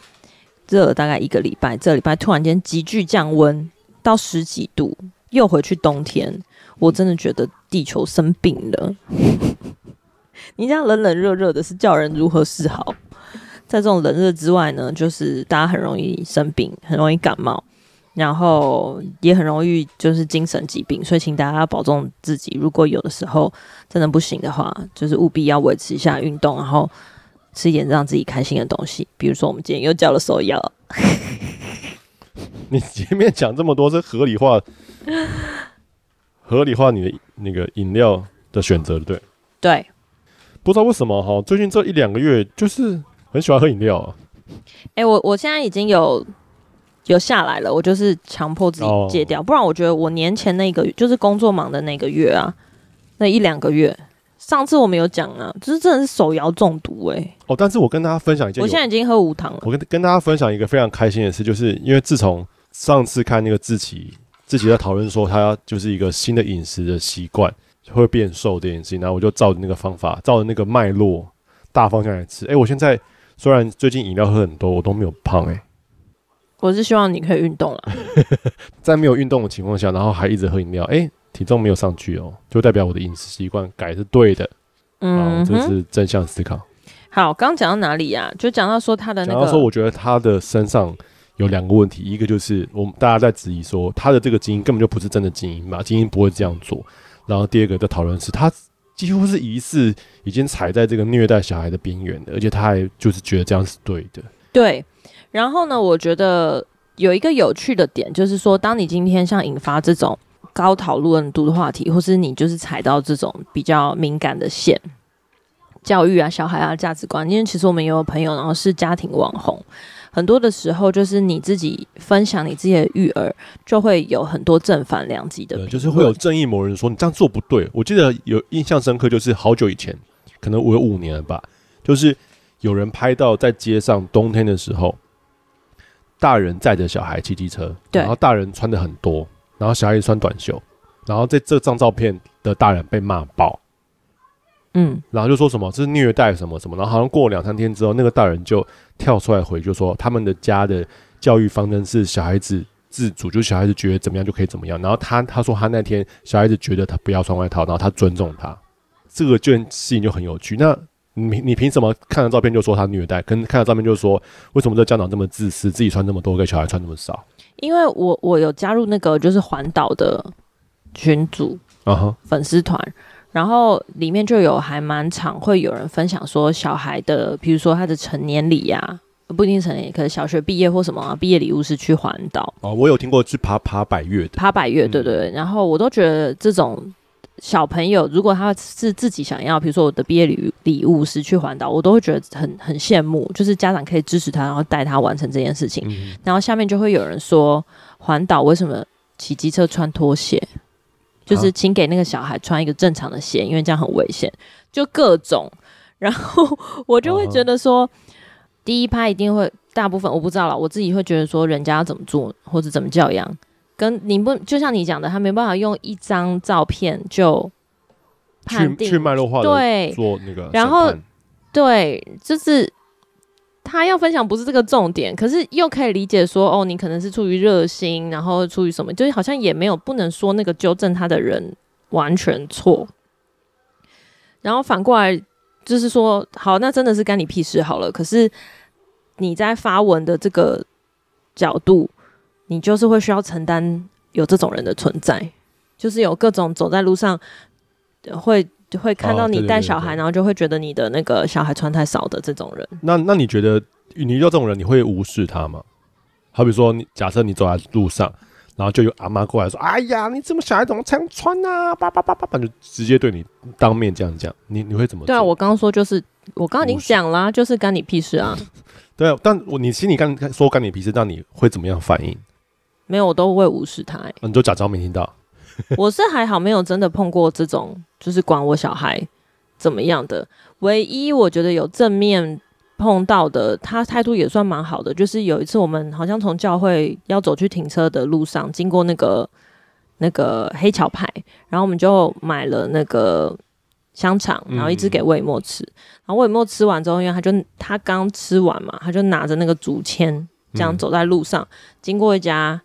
[SPEAKER 1] 热了大概一个礼拜，这礼拜突然间急剧降温到十几度，又回去冬天，我真的觉得地球生病了。你这样冷冷热热的，是叫人如何是好？在这种冷热之外呢，就是大家很容易生病，很容易感冒。然后也很容易就是精神疾病，所以请大家要保重自己。如果有的时候真的不行的话，就是务必要维持一下运动，然后吃一点让自己开心的东西。比如说，我们今天又叫了手摇。
[SPEAKER 2] 你前面讲这么多是合理化，合理化你的那个饮料的选择，对？
[SPEAKER 1] 对。
[SPEAKER 2] 不知道为什么哈，最近这一两个月就是很喜欢喝饮料啊。
[SPEAKER 1] 哎、欸，我我现在已经有。有下来了，我就是强迫自己戒掉，不然我觉得我年前那个月就是工作忙的那个月啊，那一两个月，上次我们有讲啊，就是真的是手摇中毒哎、欸。
[SPEAKER 2] 哦，但是我跟大家分享一件，
[SPEAKER 1] 我现在已经喝无糖了。
[SPEAKER 2] 我跟跟大家分享一个非常开心的事，就是因为自从上次看那个志祺，志祺在讨论说他就是一个新的饮食的习惯会变瘦这件事情，然后我就照着那个方法，照着那个脉络大方向来吃。哎、欸，我现在虽然最近饮料喝很多，我都没有胖哎、欸。
[SPEAKER 1] 我是希望你可以运动了，
[SPEAKER 2] 在没有运动的情况下，然后还一直喝饮料，哎、欸，体重没有上去哦，就代表我的饮食习惯改是对的，嗯，这是正向思考。
[SPEAKER 1] 好，刚讲到哪里呀、啊？就讲到说他的那
[SPEAKER 2] 个，说我觉得他的身上有两个问题，一个就是我们大家在质疑说他的这个基因根本就不是真的基因嘛，基因不会这样做。然后第二个在讨论是他几乎是疑似已经踩在这个虐待小孩的边缘的，而且他还就是觉得这样是对的，
[SPEAKER 1] 对。然后呢，我觉得有一个有趣的点，就是说，当你今天像引发这种高讨论度的话题，或是你就是踩到这种比较敏感的线，教育啊、小孩啊、价值观，因为其实我们也有朋友，然后是家庭网红，很多的时候就是你自己分享你自己的育儿，就会有很多正反两极的，
[SPEAKER 2] 就是会有正义某人说你这样做不对。我记得有印象深刻，就是好久以前，可能我有五年了吧，就是有人拍到在街上冬天的时候。大人载着小孩骑机车，然后大人穿的很多，然后小孩子穿短袖，然后在这张照片的大人被骂爆，嗯，然后就说什么这是虐待什么什么，然后好像过了两三天之后，那个大人就跳出来回，就说他们的家的教育方针是小孩子自主，就小孩子觉得怎么样就可以怎么样，然后他他说他那天小孩子觉得他不要穿外套，然后他尊重他，这个件事情就很有趣。那你你凭什么看了照片就说他虐待？跟看了照片就说为什么这家长这么自私，自己穿那么多，给小孩穿那么少？
[SPEAKER 1] 因为我我有加入那个就是环岛的群组啊哈粉丝团，然后里面就有还蛮常会有人分享说小孩的，比如说他的成年礼呀、啊，不一定成年，可能小学毕业或什么毕、啊、业礼物是去环岛
[SPEAKER 2] 哦。我有听过去爬爬百越的，
[SPEAKER 1] 爬百越，对对对。然后我都觉得这种。小朋友如果他是自己想要，比如说我的毕业礼礼物是去环岛，我都会觉得很很羡慕，就是家长可以支持他，然后带他完成这件事情。嗯、然后下面就会有人说，环岛为什么骑机车穿拖鞋？就是请给那个小孩穿一个正常的鞋，因为这样很危险。就各种，然后我就会觉得说，第一趴一定会大部分我不知道了，我自己会觉得说，人家要怎么做或者怎么教养。跟你不就像你讲的，他没办法用一张照片就判定
[SPEAKER 2] 去脉络化对做那个，
[SPEAKER 1] 然后对，就是他要分享不是这个重点，可是又可以理解说哦，你可能是出于热心，然后出于什么，就是好像也没有不能说那个纠正他的人完全错，然后反过来就是说，好，那真的是干你屁事好了。可是你在发文的这个角度。你就是会需要承担有这种人的存在，就是有各种走在路上会会看到你带小孩，然后就会觉得你的那个小孩穿太少的这种人。
[SPEAKER 2] 那那你觉得你遇到这种人，你会无视他吗？好比说，你假设你走在路上，然后就有阿妈过来说：“哎呀，你这么小孩怎么这样穿啊？”叭叭叭叭叭，就直接对你当面这样讲，你你会怎么？
[SPEAKER 1] 对啊，我刚刚说就是我刚刚已经讲了，就是干你屁事啊。
[SPEAKER 2] 对啊，但我你心里刚说干你屁事，那你会怎么样反应？
[SPEAKER 1] 没有，我都会无视他、欸。
[SPEAKER 2] 你就假装没听到。
[SPEAKER 1] 我是还好，没有真的碰过这种，就是管我小孩怎么样的。唯一我觉得有正面碰到的，他态度也算蛮好的。就是有一次，我们好像从教会要走去停车的路上，经过那个那个黑桥牌，然后我们就买了那个香肠，然后一只给魏墨吃。嗯、然后魏墨吃完之后，因为他就他刚吃完嘛，他就拿着那个竹签，这样走在路上，嗯、经过一家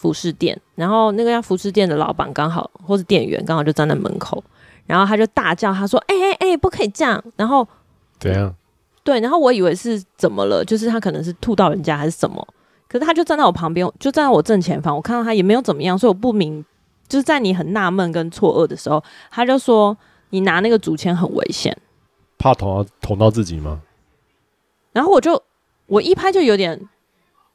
[SPEAKER 1] 服饰店，然后那个家服饰店的老板刚好或是店员刚好就站在门口，然后他就大叫，他说：“哎哎哎，不可以这样！”然后
[SPEAKER 2] 怎样？
[SPEAKER 1] 对，然后我以为是怎么了，就是他可能是吐到人家还是什么，可是他就站在我旁边，就站在我正前方，我看到他也没有怎么样，所以我不明，就是在你很纳闷跟错愕的时候，他就说。你拿那个竹签很危险，
[SPEAKER 2] 怕捅到捅到自己吗？
[SPEAKER 1] 然后我就我一拍就有点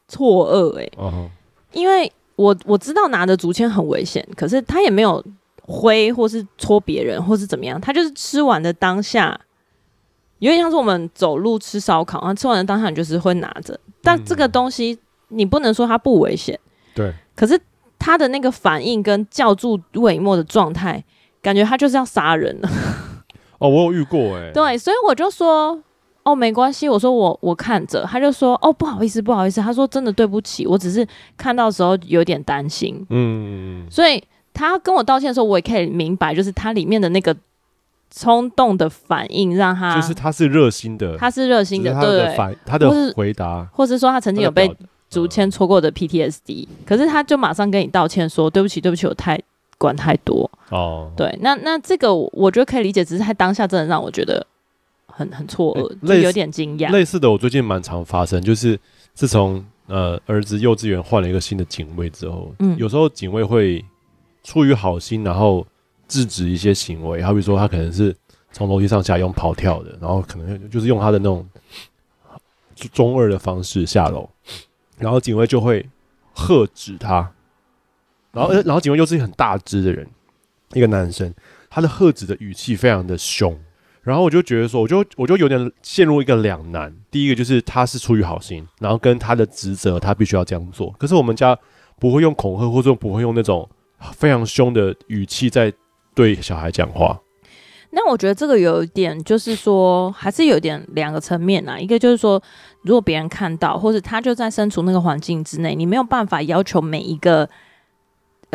[SPEAKER 1] 错愕哎、欸，uh. 因为我我知道拿着竹签很危险，可是他也没有挥或是戳别人或是怎么样，他就是吃完的当下，有点像是我们走路吃烧烤，然后吃完的当下你就是会拿着，但这个东西你不能说它不危险，
[SPEAKER 2] 对，
[SPEAKER 1] 可是他的那个反应跟叫住尾末的状态。感觉他就是要杀人了。
[SPEAKER 2] 哦，我有遇过哎、欸。
[SPEAKER 1] 对，所以我就说，哦，没关系。我说我我看着，他就说，哦，不好意思，不好意思。他说真的对不起，我只是看到的时候有点担心。嗯。所以他跟我道歉的时候，我也可以明白，就是他里面的那个冲动的反应，让他
[SPEAKER 2] 就是他是热心的，
[SPEAKER 1] 他是热心的，对
[SPEAKER 2] 反他的回答，
[SPEAKER 1] 或是说他曾经有被竹签戳过的 PTSD，、嗯、可是他就马上跟你道歉说，对不起，对不起，我太。管太多哦，对，那那这个我觉得可以理解，只是他当下真的让我觉得很很错愕，欸、就有点惊讶。
[SPEAKER 2] 类似的，我最近蛮常发生，就是自从呃儿子幼稚园换了一个新的警卫之后，嗯，有时候警卫会出于好心，然后制止一些行为，好比说他可能是从楼梯上下用跑跳的，然后可能就是用他的那种中二的方式下楼，然后警卫就会喝止他。然后，然后警卫又是一个很大只的人，一个男生，他的喝止的语气非常的凶，然后我就觉得说，我就我就有点陷入一个两难。第一个就是他是出于好心，然后跟他的职责，他必须要这样做。可是我们家不会用恐吓，或者不会用那种非常凶的语气在对小孩讲话。
[SPEAKER 1] 那我觉得这个有一点，就是说还是有点两个层面啊。一个就是说，如果别人看到，或者他就在身处那个环境之内，你没有办法要求每一个。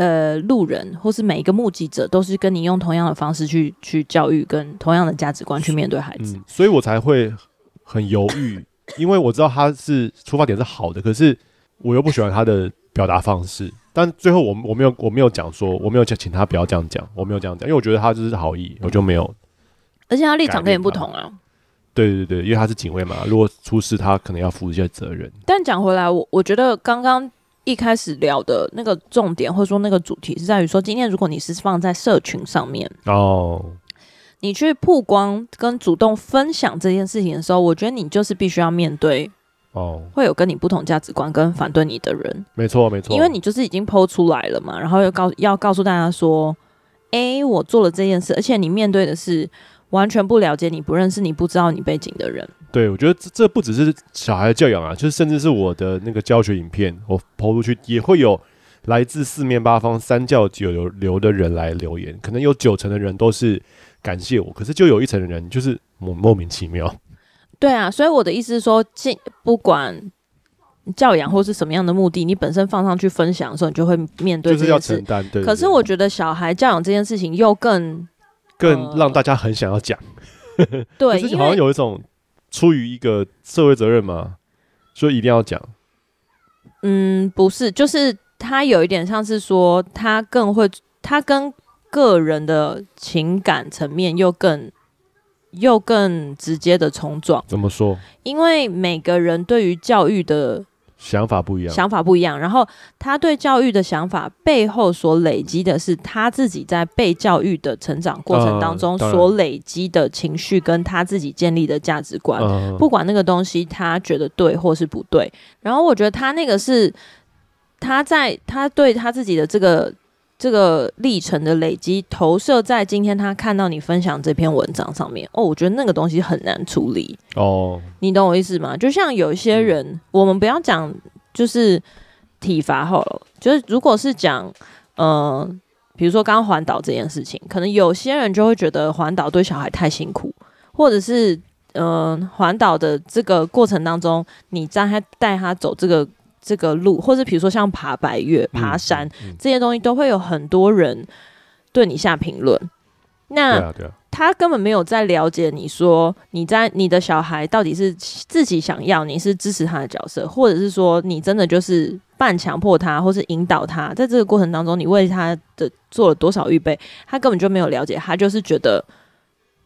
[SPEAKER 1] 呃，路人或是每一个目击者，都是跟你用同样的方式去去教育，跟同样的价值观去面对孩子，
[SPEAKER 2] 嗯，所以我才会很犹豫，因为我知道他是出发点是好的，可是我又不喜欢他的表达方式。但最后我我没有我没有讲说，我没有请请他不要这样讲，我没有这样讲，因为我觉得他就是好意，我就没有。
[SPEAKER 1] 而且他立场跟你不同啊。
[SPEAKER 2] 对对对，因为他是警卫嘛，如果出事，他可能要负一些责任。
[SPEAKER 1] 但讲回来，我我觉得刚刚。一开始聊的那个重点，或者说那个主题，是在于说，今天如果你是放在社群上面哦，你去曝光跟主动分享这件事情的时候，我觉得你就是必须要面对哦，会有跟你不同价值观跟反对你的人，
[SPEAKER 2] 没错没错，
[SPEAKER 1] 因为你就是已经 po 出来了嘛，然后又告要告诉大家说，诶，我做了这件事，而且你面对的是完全不了解你、不认识你、不知道你背景的人。
[SPEAKER 2] 对，我觉得这这不只是小孩的教养啊，就是甚至是我的那个教学影片，我抛出去也会有来自四面八方、三教九流流的人来留言，可能有九成的人都是感谢我，可是就有一成的人就是莫莫名其妙。
[SPEAKER 1] 对啊，所以我的意思是说，尽不管教养或是什么样的目的，你本身放上去分享的时候，你就会面对这件事，
[SPEAKER 2] 就是要承担。对，对，对，
[SPEAKER 1] 可是我觉得小孩教养这件事情又更
[SPEAKER 2] 更让大家很想要讲。
[SPEAKER 1] 对，
[SPEAKER 2] 因为好像有一种。出于一个社会责任嘛？所以一定要讲？
[SPEAKER 1] 嗯，不是，就是他有一点像是说，他更会，他跟个人的情感层面又更又更直接的冲撞。
[SPEAKER 2] 怎么说？
[SPEAKER 1] 因为每个人对于教育的。
[SPEAKER 2] 想法不一样，
[SPEAKER 1] 想法不一样。然后他对教育的想法背后所累积的是他自己在被教育的成长过程当中所累积的情绪，跟他自己建立的价值观。嗯、不管那个东西他觉得对或是不对。然后我觉得他那个是他在他对他自己的这个。这个历程的累积投射在今天他看到你分享这篇文章上面哦，我觉得那个东西很难处理哦，你懂我意思吗？就像有一些人，嗯、我们不要讲就是体罚好了，就是如果是讲嗯、呃，比如说刚刚环岛这件事情，可能有些人就会觉得环岛对小孩太辛苦，或者是嗯、呃，环岛的这个过程当中，你在他带他走这个。这个路，或者比如说像爬白月、爬山、嗯嗯嗯、这些东西，都会有很多人对你下评论。那他根本没有在了解你说你在你的小孩到底是自己想要，你是支持他的角色，或者是说你真的就是半强迫他，或是引导他，在这个过程当中，你为他的做了多少预备，他根本就没有了解，他就是觉得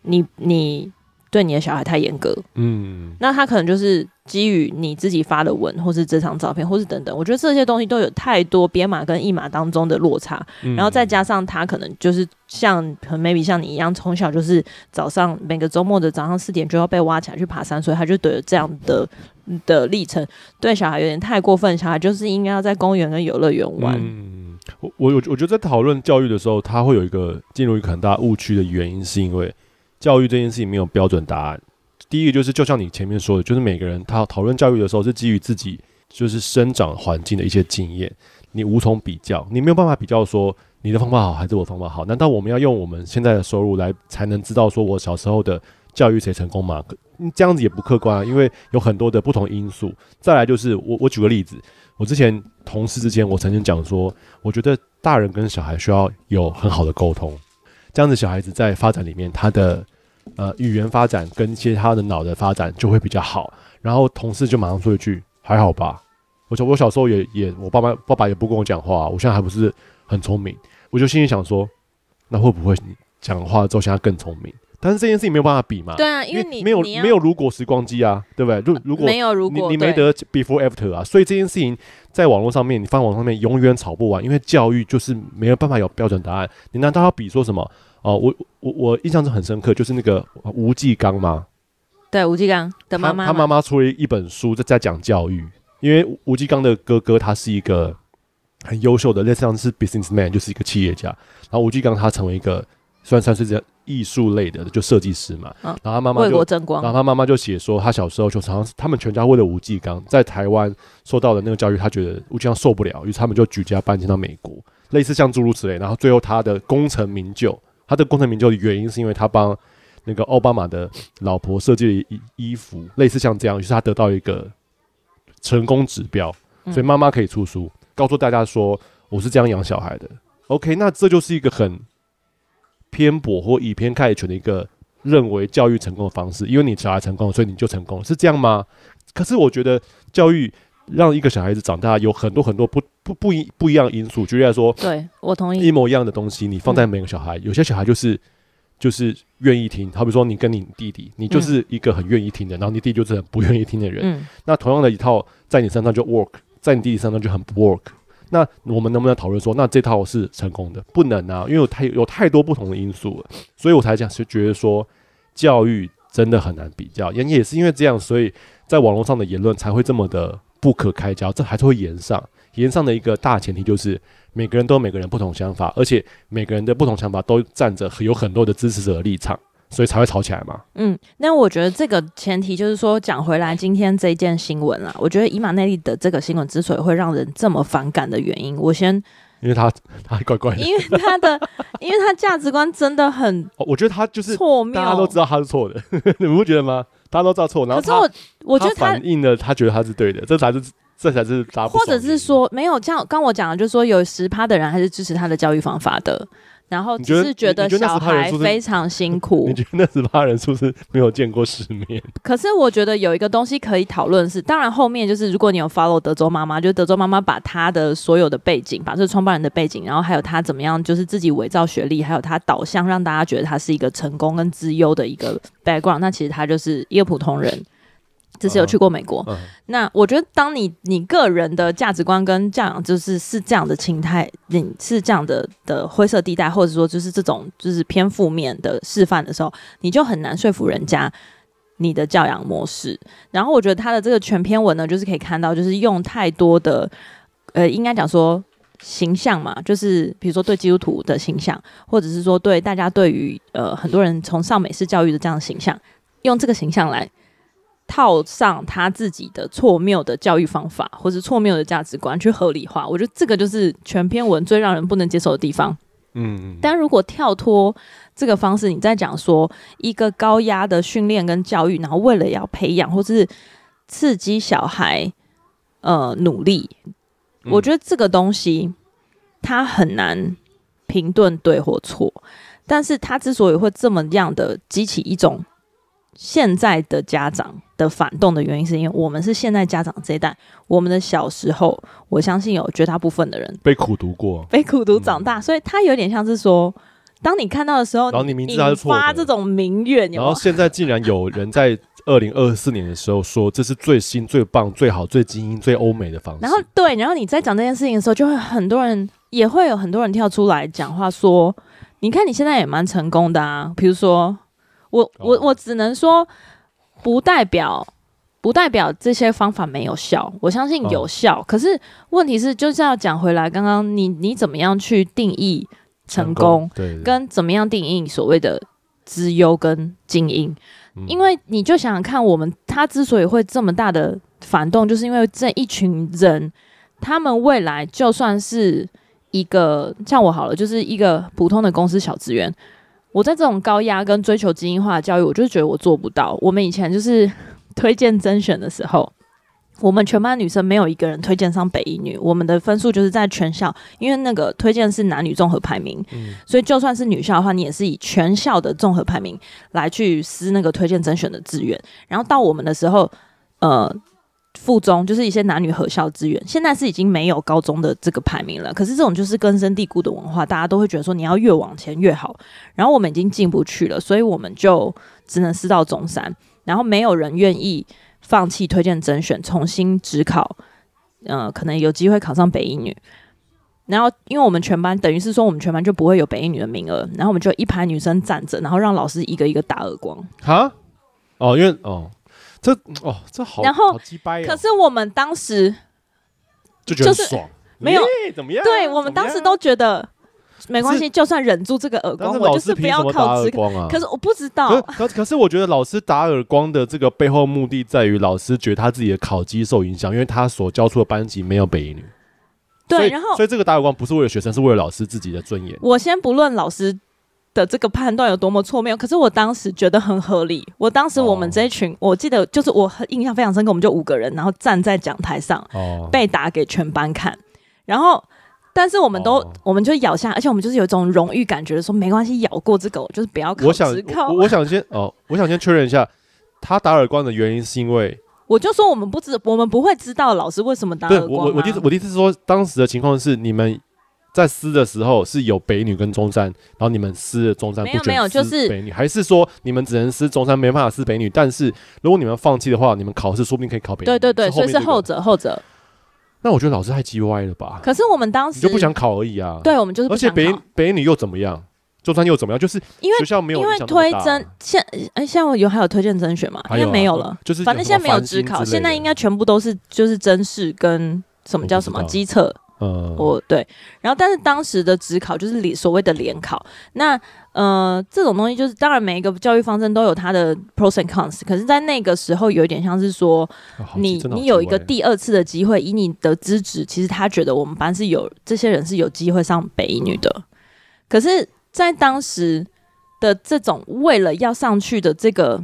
[SPEAKER 1] 你你。对你的小孩太严格，嗯，那他可能就是基于你自己发的文，或是这张照片，或是等等，我觉得这些东西都有太多编码跟译码当中的落差，嗯、然后再加上他可能就是像很 maybe 像你一样，从小就是早上每个周末的早上四点就要被挖起来去爬山，所以他就得有这样的的历程，对小孩有点太过分，小孩就是应该要在公园跟游乐园玩。
[SPEAKER 2] 嗯，我我我觉得在讨论教育的时候，他会有一个进入一个很大误区的原因，是因为。教育这件事情没有标准答案。第一个就是，就像你前面说的，就是每个人他讨论教育的时候是基于自己就是生长环境的一些经验，你无从比较，你没有办法比较说你的方法好还是我方法好。难道我们要用我们现在的收入来才能知道说我小时候的教育谁成功吗？这样子也不客观啊，因为有很多的不同因素。再来就是我我举个例子，我之前同事之间我曾经讲说，我觉得大人跟小孩需要有很好的沟通，这样子小孩子在发展里面他的。呃，语言发展跟其他的脑的发展就会比较好。然后同事就马上说一句：“还好吧。”我小我小时候也也，我爸妈爸爸也不跟我讲话，我现在还不是很聪明。我就心里想说，那会不会你讲话之后现在更聪明？但是这件事情没有办法比嘛。
[SPEAKER 1] 对啊，因为你
[SPEAKER 2] 没有没有如果时光机啊，对不对？如如果
[SPEAKER 1] 没有如果
[SPEAKER 2] 你你没得 before after 啊，所以这件事情在网络上面，你放网上面永远吵不完，因为教育就是没有办法有标准答案。你难道要比说什么？哦，我我我印象中很深刻，就是那个吴继刚嘛，
[SPEAKER 1] 对，吴继刚的妈妈，
[SPEAKER 2] 他妈妈出了一本书在在讲教育，因为吴继刚的哥哥他是一个很优秀的，类似像是 businessman，就是一个企业家，然后吴继刚他成为一个算算是这艺术类的，就设计师嘛，嗯、然后他妈妈就，为国争光，然后他妈妈就写说，他小时候就常常他们全家为了吴继刚在台湾受到的那个教育，他觉得吴继刚受不了，于是他们就举家搬迁到美国，类似像诸如此类，然后最后他的功成名就。他的功成名就的原因是因为他帮那个奥巴马的老婆设计了衣衣服，类似像这样，于是他得到一个成功指标，所以妈妈可以出书告诉大家说，我是这样养小孩的。OK，那这就是一个很偏颇或以偏概全的一个认为教育成功的方式，因为你小孩成功，所以你就成功，是这样吗？可是我觉得教育。让一个小孩子长大有很多很多不不不一不一样的因素，举例来说，
[SPEAKER 1] 对我同意，
[SPEAKER 2] 一模一样的东西，你放在每个小孩，嗯、有些小孩就是就是愿意听，好比说你跟你弟弟，你就是一个很愿意听的，嗯、然后你弟弟就是很不愿意听的人，嗯、那同样的一套在你身上就 work，在你弟弟身上就很不 work，那我们能不能讨论说，那这套是成功的？不能啊，因为有太有太多不同的因素了，所以我才讲是觉得说教育真的很难比较，也也是因为这样，所以在网络上的言论才会这么的。不可开交，这还是会延上。延上的一个大前提就是每个人都有每个人不同想法，而且每个人的不同想法都站着有很多的支持者的立场，所以才会吵起来嘛。
[SPEAKER 1] 嗯，那我觉得这个前提就是说，讲回来今天这件新闻啦，我觉得以马内利的这个新闻之所以会让人这么反感的原因，我先
[SPEAKER 2] 因为他他怪怪的，
[SPEAKER 1] 因为他的因为他价值观真的很，
[SPEAKER 2] 哦，我觉得他就是
[SPEAKER 1] 错谬，
[SPEAKER 2] 大家都知道他是错的，你不觉得吗？大家都知道错，然后可是我
[SPEAKER 1] 我觉得他
[SPEAKER 2] 反映了他觉得他是对的，这才是这才是他。
[SPEAKER 1] 或者是说没有这样，刚我讲的就是说有十趴的人还是支持他的教育方法的。然后只是觉得小孩非常辛苦。
[SPEAKER 2] 你觉得那十八人是不 是没有见过世面？
[SPEAKER 1] 可是我觉得有一个东西可以讨论是，当然后面就是如果你有 follow 德州妈妈，就是德州妈妈把她的所有的背景，把这个创办人的背景，然后还有她怎么样，就是自己伪造学历，还有她导向让大家觉得她是一个成功跟资优的一个 background，那其实她就是一个普通人。只是有去过美国，uh. 那我觉得，当你你个人的价值观跟这样，就是是这样的情态，你是这样的的灰色地带，或者说就是这种就是偏负面的示范的时候，你就很难说服人家你的教养模式。然后我觉得他的这个全篇文呢，就是可以看到，就是用太多的呃，应该讲说形象嘛，就是比如说对基督徒的形象，或者是说对大家对于呃很多人崇尚美式教育的这样的形象，用这个形象来。套上他自己的错谬的教育方法，或是错谬的价值观去合理化，我觉得这个就是全篇文最让人不能接受的地方。嗯，但如果跳脱这个方式，你在讲说一个高压的训练跟教育，然后为了要培养或是刺激小孩呃努力，我觉得这个东西它很难评断对或错，但是他之所以会这么样的激起一种现在的家长的反动的原因，是因为我们是现在家长这一代，我们的小时候，我相信有绝大部分的人
[SPEAKER 2] 被苦读过，
[SPEAKER 1] 被苦读长大，嗯、所以他有点像是说，当你看到的时候，
[SPEAKER 2] 然后你明知道是错，
[SPEAKER 1] 发这种民怨，
[SPEAKER 2] 然后现在竟然有人在。二零二四年的时候说，这是最新、最棒、最好、最精英、最欧美的方式。
[SPEAKER 1] 然后对，然后你在讲这件事情的时候，就会很多人也会有很多人跳出来讲话说：“你看你现在也蛮成功的啊。”比如说我我我只能说，不代表不代表这些方法没有效，我相信有效。哦、可是问题是，就是要讲回来，刚刚你你怎么样去定义成功？跟怎么样定义所谓的资优跟精英？因为你就想想看，我们他之所以会这么大的反动，就是因为这一群人，他们未来就算是一个像我好了，就是一个普通的公司小职员，我在这种高压跟追求精英化的教育，我就觉得我做不到。我们以前就是 推荐甄选的时候。我们全班女生没有一个人推荐上北一女，我们的分数就是在全校，因为那个推荐是男女综合排名，嗯，所以就算是女校的话，你也是以全校的综合排名来去撕那个推荐甄选的志愿。然后到我们的时候，呃，附中就是一些男女合校资源，现在是已经没有高中的这个排名了。可是这种就是根深蒂固的文化，大家都会觉得说你要越往前越好。然后我们已经进不去了，所以我们就只能撕到中山，然后没有人愿意。放弃推荐甄选，重新指考，呃，可能有机会考上北一女。然后，因为我们全班等于是说，我们全班就不会有北一女的名额，然后我们就一排女生站着，然后让老师一个一个打耳光。
[SPEAKER 2] 哈？哦，因为哦，这哦这好，
[SPEAKER 1] 然后
[SPEAKER 2] 好鸡掰哦，
[SPEAKER 1] 可是我们当时
[SPEAKER 2] 就觉得爽，就是、
[SPEAKER 1] 没有
[SPEAKER 2] 怎么样？
[SPEAKER 1] 对我们当时都觉得。没关系，就算忍住这个耳光，我就是不要考指考啊。可是我不知道。
[SPEAKER 2] 可可是，我觉得老师打耳光的这个背后目的在于，老师觉得他自己的考绩受影响，因为他所教出的班级没有北一女。
[SPEAKER 1] 对，然后
[SPEAKER 2] 所以这个打耳光不是为了学生，是为了老师自己的尊严。
[SPEAKER 1] 我先不论老师的这个判断有多么错谬，可是我当时觉得很合理。我当时我们这一群，哦、我记得就是我印象非常深刻，我们就五个人，然后站在讲台上，哦、被打给全班看，然后。但是我们都，哦、我们就咬下，而且我们就是有一种荣誉感觉，说没关系，咬过这个，就是不要考。
[SPEAKER 2] 我想，我，我想先哦，我想先确认一下，他打耳光的原因是因为，
[SPEAKER 1] 我就说我们不知，我们不会知道老师为什么打耳光。
[SPEAKER 2] 我我我的意思，我的意思是说，当时的情况是你们在撕的时候是有北女跟中山，然后你们撕了中山，
[SPEAKER 1] 没有没有，就是
[SPEAKER 2] 北女，还是说你们只能撕中山，没办法撕北女？但是如果你们放弃的话，你们考试说不定可以考北女。
[SPEAKER 1] 对对对，所以是后者，后者。
[SPEAKER 2] 那我觉得老师太叽歪了吧？
[SPEAKER 1] 可是我们当时
[SPEAKER 2] 就不想考而已啊。
[SPEAKER 1] 对，我们就是不想考。
[SPEAKER 2] 而且北北女又怎么样？中山又怎么样？就是因为学校没有因为
[SPEAKER 1] 推甄现哎，现在有还有推荐甄选吗？应该没有了。就是反正现在没有职考，现在应该全部都是就是甄试跟什么叫什么机测。嗯，我对。然后但是当时的职考就是所谓的联考。那呃，这种东西就是，当然每一个教育方针都有它的 pros and cons，可是，在那个时候有一点像是说，你你有一个第二次的机会，以你的资质，其实他觉得我们班是有这些人是有机会上北一女的。可是，在当时的这种为了要上去的这个，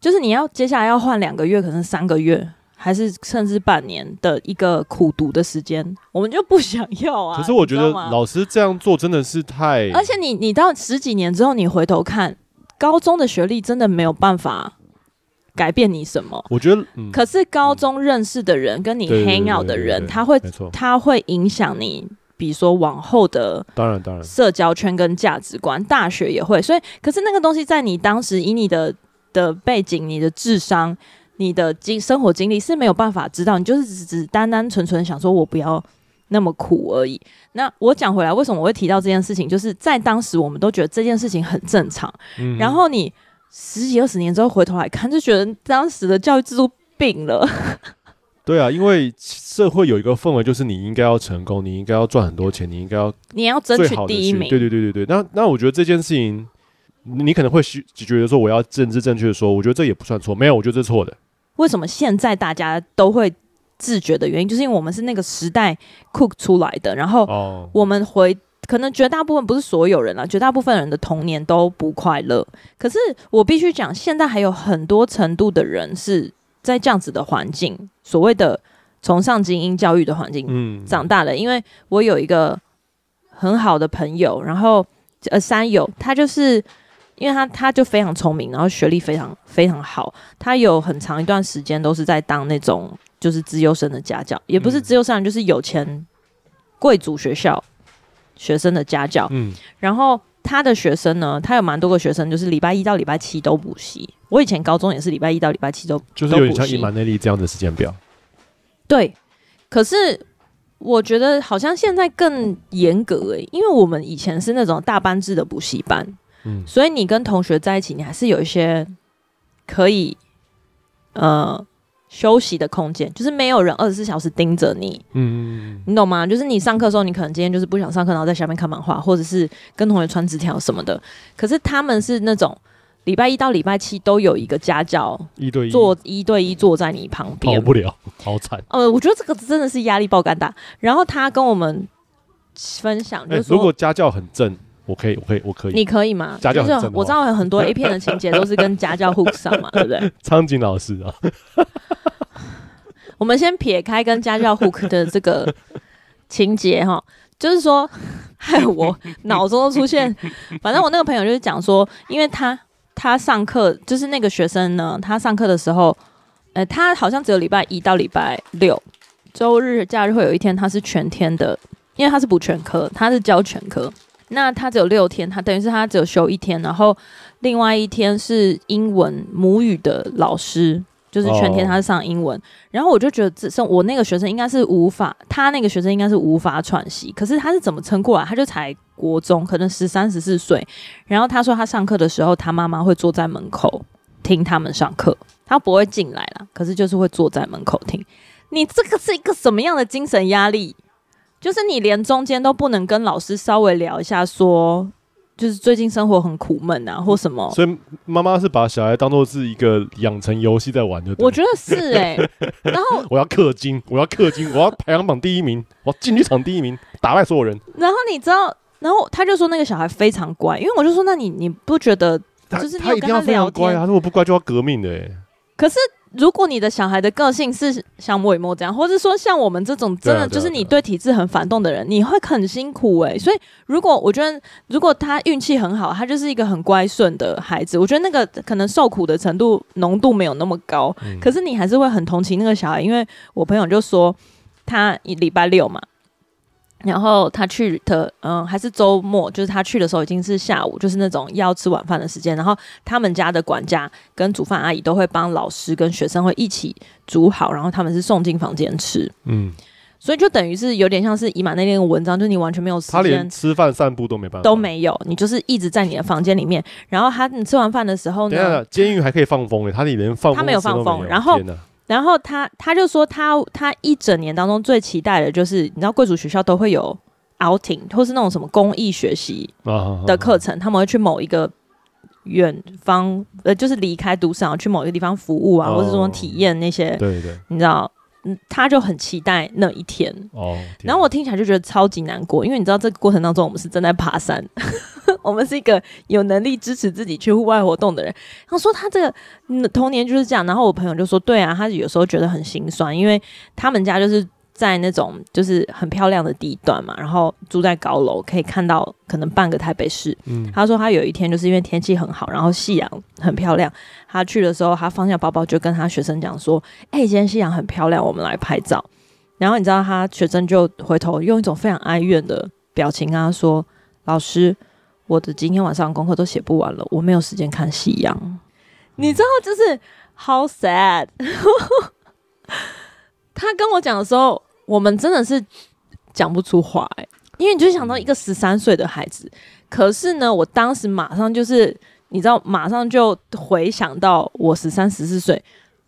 [SPEAKER 1] 就是你要接下来要换两个月，可能三个月。还是甚至半年的一个苦读的时间，我们就不想要啊。
[SPEAKER 2] 可是我觉得老师这样做真的是太……
[SPEAKER 1] 而且你你到十几年之后，你回头看高中的学历，真的没有办法改变你什么。
[SPEAKER 2] 我觉得，嗯、
[SPEAKER 1] 可是高中认识的人，跟你 hang out 的人，他会他会影响你，比如说往后的当然当然社交圈跟价值观。大学也会，所以可是那个东西在你当时以你的的背景、你的智商。你的经生活经历是没有办法知道，你就是只只单单纯纯想说我不要那么苦而已。那我讲回来，为什么我会提到这件事情？就是在当时我们都觉得这件事情很正常，嗯、然后你十几二十年之后回头来看，就觉得当时的教育制度病了。
[SPEAKER 2] 对啊，因为社会有一个氛围，就是你应该要成功，你应该要赚很多钱，你应该要
[SPEAKER 1] 你要争取第一名。
[SPEAKER 2] 对对对对对。那那我觉得这件事情，你可能会觉得说我要政治正确的说，我觉得这也不算错，没有，我觉得这是错的。
[SPEAKER 1] 为什么现在大家都会自觉的原因，就是因为我们是那个时代 cook 出来的，然后我们回可能绝大部分不是所有人啊，绝大部分人的童年都不快乐。可是我必须讲，现在还有很多程度的人是在这样子的环境，所谓的崇尚精英教育的环境长大了。因为我有一个很好的朋友，然后呃三友，他就是因为他他就非常聪明，然后学历非常非常好，他有很长一段时间都是在当那种就是资优生的家教，也不是资优生，就是有钱贵族学校学生的家教。嗯，然后他的学生呢，他有蛮多个学生，就是礼拜一到礼拜七都补习。我以前高中也是礼拜一到礼拜七都
[SPEAKER 2] 就是有点像伊玛内利这样的时间表。
[SPEAKER 1] 对，可是。我觉得好像现在更严格诶、欸，因为我们以前是那种大班制的补习班，嗯，所以你跟同学在一起，你还是有一些可以呃休息的空间，就是没有人二十四小时盯着你，嗯，你懂吗？就是你上课的时候，你可能今天就是不想上课，然后在下面看漫画，或者是跟同学传纸条什么的。可是他们是那种。礼拜一到礼拜七都有一个家教，
[SPEAKER 2] 一对一
[SPEAKER 1] 坐一对一坐在你旁边，
[SPEAKER 2] 跑不了，好惨。
[SPEAKER 1] 呃，我觉得这个真的是压力爆肝大。然后他跟我们分享，就是、
[SPEAKER 2] 欸、如果家教很正，我可以，我可以，我可以，
[SPEAKER 1] 你可以
[SPEAKER 2] 吗？
[SPEAKER 1] 就是、我知道有很多 A 片的情节都是跟家教 hook 上嘛，对不对？
[SPEAKER 2] 苍井老师啊，
[SPEAKER 1] 我们先撇开跟家教 hook 的这个情节哈，就是说，害我脑中都出现，反正我那个朋友就是讲说，因为他。他上课就是那个学生呢，他上课的时候，呃，他好像只有礼拜一到礼拜六，周日假日会有一天他是全天的，因为他是补全科，他是教全科，那他只有六天，他等于是他只有休一天，然后另外一天是英文母语的老师。就是全天他是上英文然后我就觉得这生我那个学生应该是无法，他那个学生应该是无法喘息。可是他是怎么撑过来？他就才国中，可能十三十四岁。然后他说他上课的时候，他妈妈会坐在门口听他们上课，他不会进来了，可是就是会坐在门口听。你这个是一个什么样的精神压力？就是你连中间都不能跟老师稍微聊一下说。就是最近生活很苦闷啊，或什么，
[SPEAKER 2] 所以妈妈是把小孩当做是一个养成游戏在玩，的
[SPEAKER 1] 我觉得是哎、欸。然后
[SPEAKER 2] 我要氪金，我要氪金，我要排行榜第一名，我要进剧场第一名，打败所有人。
[SPEAKER 1] 然后你知道，然后他就说那个小孩非常乖，因为我就说，那你你不觉得就是你
[SPEAKER 2] 他，他一定要非常乖啊？如果不乖就要革命的哎、欸。
[SPEAKER 1] 可是。如果你的小孩的个性是像莫伟莫这样，或者说像我们这种真的就是你对体制很反动的人，你会很辛苦诶、欸。所以如果我觉得，如果他运气很好，他就是一个很乖顺的孩子，我觉得那个可能受苦的程度浓度没有那么高，可是你还是会很同情那个小孩，因为我朋友就说他礼拜六嘛。然后他去的，嗯，还是周末，就是他去的时候已经是下午，就是那种要吃晚饭的时间。然后他们家的管家跟煮饭阿姨都会帮老师跟学生会一起煮好，然后他们是送进房间吃。嗯，所以就等于是有点像是以马内利的文章，就是你完全没有时间，
[SPEAKER 2] 他连吃饭散步都没办法，
[SPEAKER 1] 都没有，你就是一直在你的房间里面。然后他你吃完饭的时候呢，
[SPEAKER 2] 监狱还可以放风诶，他里连放风
[SPEAKER 1] 他没有放风，然后。然后他他就说他他一整年当中最期待的就是你知道贵族学校都会有 outing 或是那种什么公益学习的课程，他们会去某一个远方呃就是离开都市去某一个地方服务啊，或者说体验那些对对，你知道。嗯，他就很期待那一天哦。然后我听起来就觉得超级难过，因为你知道这个过程当中，我们是正在爬山，我们是一个有能力支持自己去户外活动的人。他说他这个童年就是这样。然后我朋友就说，对啊，他有时候觉得很心酸，因为他们家就是。在那种就是很漂亮的地段嘛，然后住在高楼，可以看到可能半个台北市。嗯，他说他有一天就是因为天气很好，然后夕阳很漂亮，他去的时候，他放下包包就跟他学生讲说：“哎、欸，今天夕阳很漂亮，我们来拍照。”然后你知道他学生就回头用一种非常哀怨的表情跟他说：“老师，我的今天晚上功课都写不完了，我没有时间看夕阳。嗯”你知道就是 how sad。他跟我讲的时候。我们真的是讲不出话哎、欸，因为你就想到一个十三岁的孩子，可是呢，我当时马上就是你知道，马上就回想到我十三十四岁，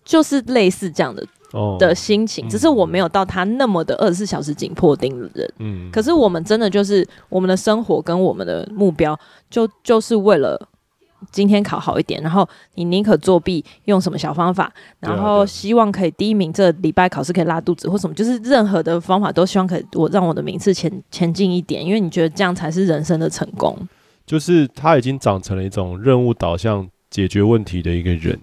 [SPEAKER 1] 就是类似这样的、哦、的心情，只是我没有到他那么的二十四小时紧迫盯人。嗯，可是我们真的就是我们的生活跟我们的目标，就就是为了。今天考好一点，然后你宁可作弊，用什么小方法，然后希望可以第一名。这礼拜考试可以拉肚子或什么，就是任何的方法都希望可以我让我的名次前前进一点，因为你觉得这样才是人生的成功。
[SPEAKER 2] 就是他已经长成了一种任务导向解决问题的一个人。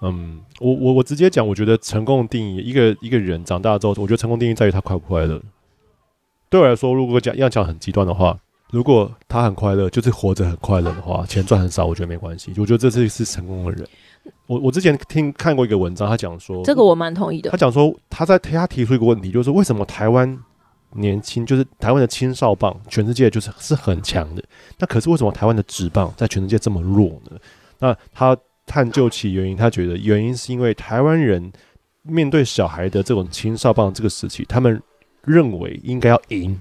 [SPEAKER 2] 嗯，我我我直接讲，我觉得成功的定义，一个一个人长大之后，我觉得成功定义在于他快不快乐。对我来说，如果讲要讲很极端的话，如果他很快乐，就是活着很快乐的话，钱赚很少，我觉得没关系。我觉得这是是成功的人。我我之前听看过一个文章，他讲说，
[SPEAKER 1] 这个我蛮同意的。
[SPEAKER 2] 他讲说，他在他提出一个问题，就是为什么台湾年轻，就是台湾的青少棒，全世界就是是很强的，那可是为什么台湾的职棒在全世界这么弱呢？那他探究其原因，他觉得原因是因为台湾人面对小孩的这种青少棒这个时期，他们认为应该要赢，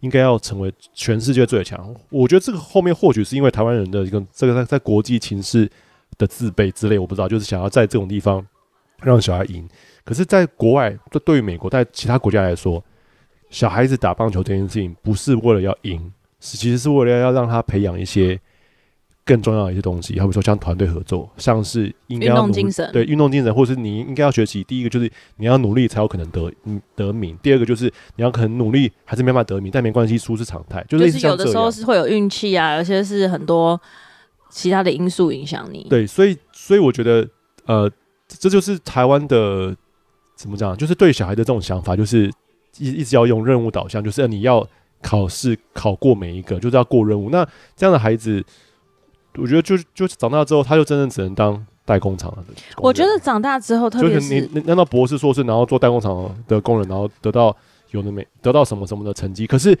[SPEAKER 2] 应该要成为全世界最强。我觉得这个后面或许是因为台湾人的一个这个在在国际情势。的自卑之类，我不知道，就是想要在这种地方让小孩赢。可是，在国外，这对于美国，在其他国家来说，小孩子打棒球这件事情，不是为了要赢，是其实是为了要让他培养一些更重要的一些东西，好比说像团队合作，像是应该要
[SPEAKER 1] 运动精神，
[SPEAKER 2] 对运动精神，或是你应该要学习。第一个就是你要努力才有可能得得名，第二个就是你要可能努力还是没办法得名，但没关系，输是常态。就是
[SPEAKER 1] 有的时候是会有运气啊，有些是很多。其他的因素影响你，
[SPEAKER 2] 对，所以所以我觉得，呃，这就是台湾的怎么讲，就是对小孩的这种想法，就是一一直要用任务导向，就是你要考试考过每一个，就是要过任务。那这样的孩子，我觉得就就长大之后，他就真正只能当代工厂的。
[SPEAKER 1] 我觉得长大之后，特别是
[SPEAKER 2] 你难道博士硕士，然后做代工厂的工人，然后得到有的没得到什么什么的成绩？可是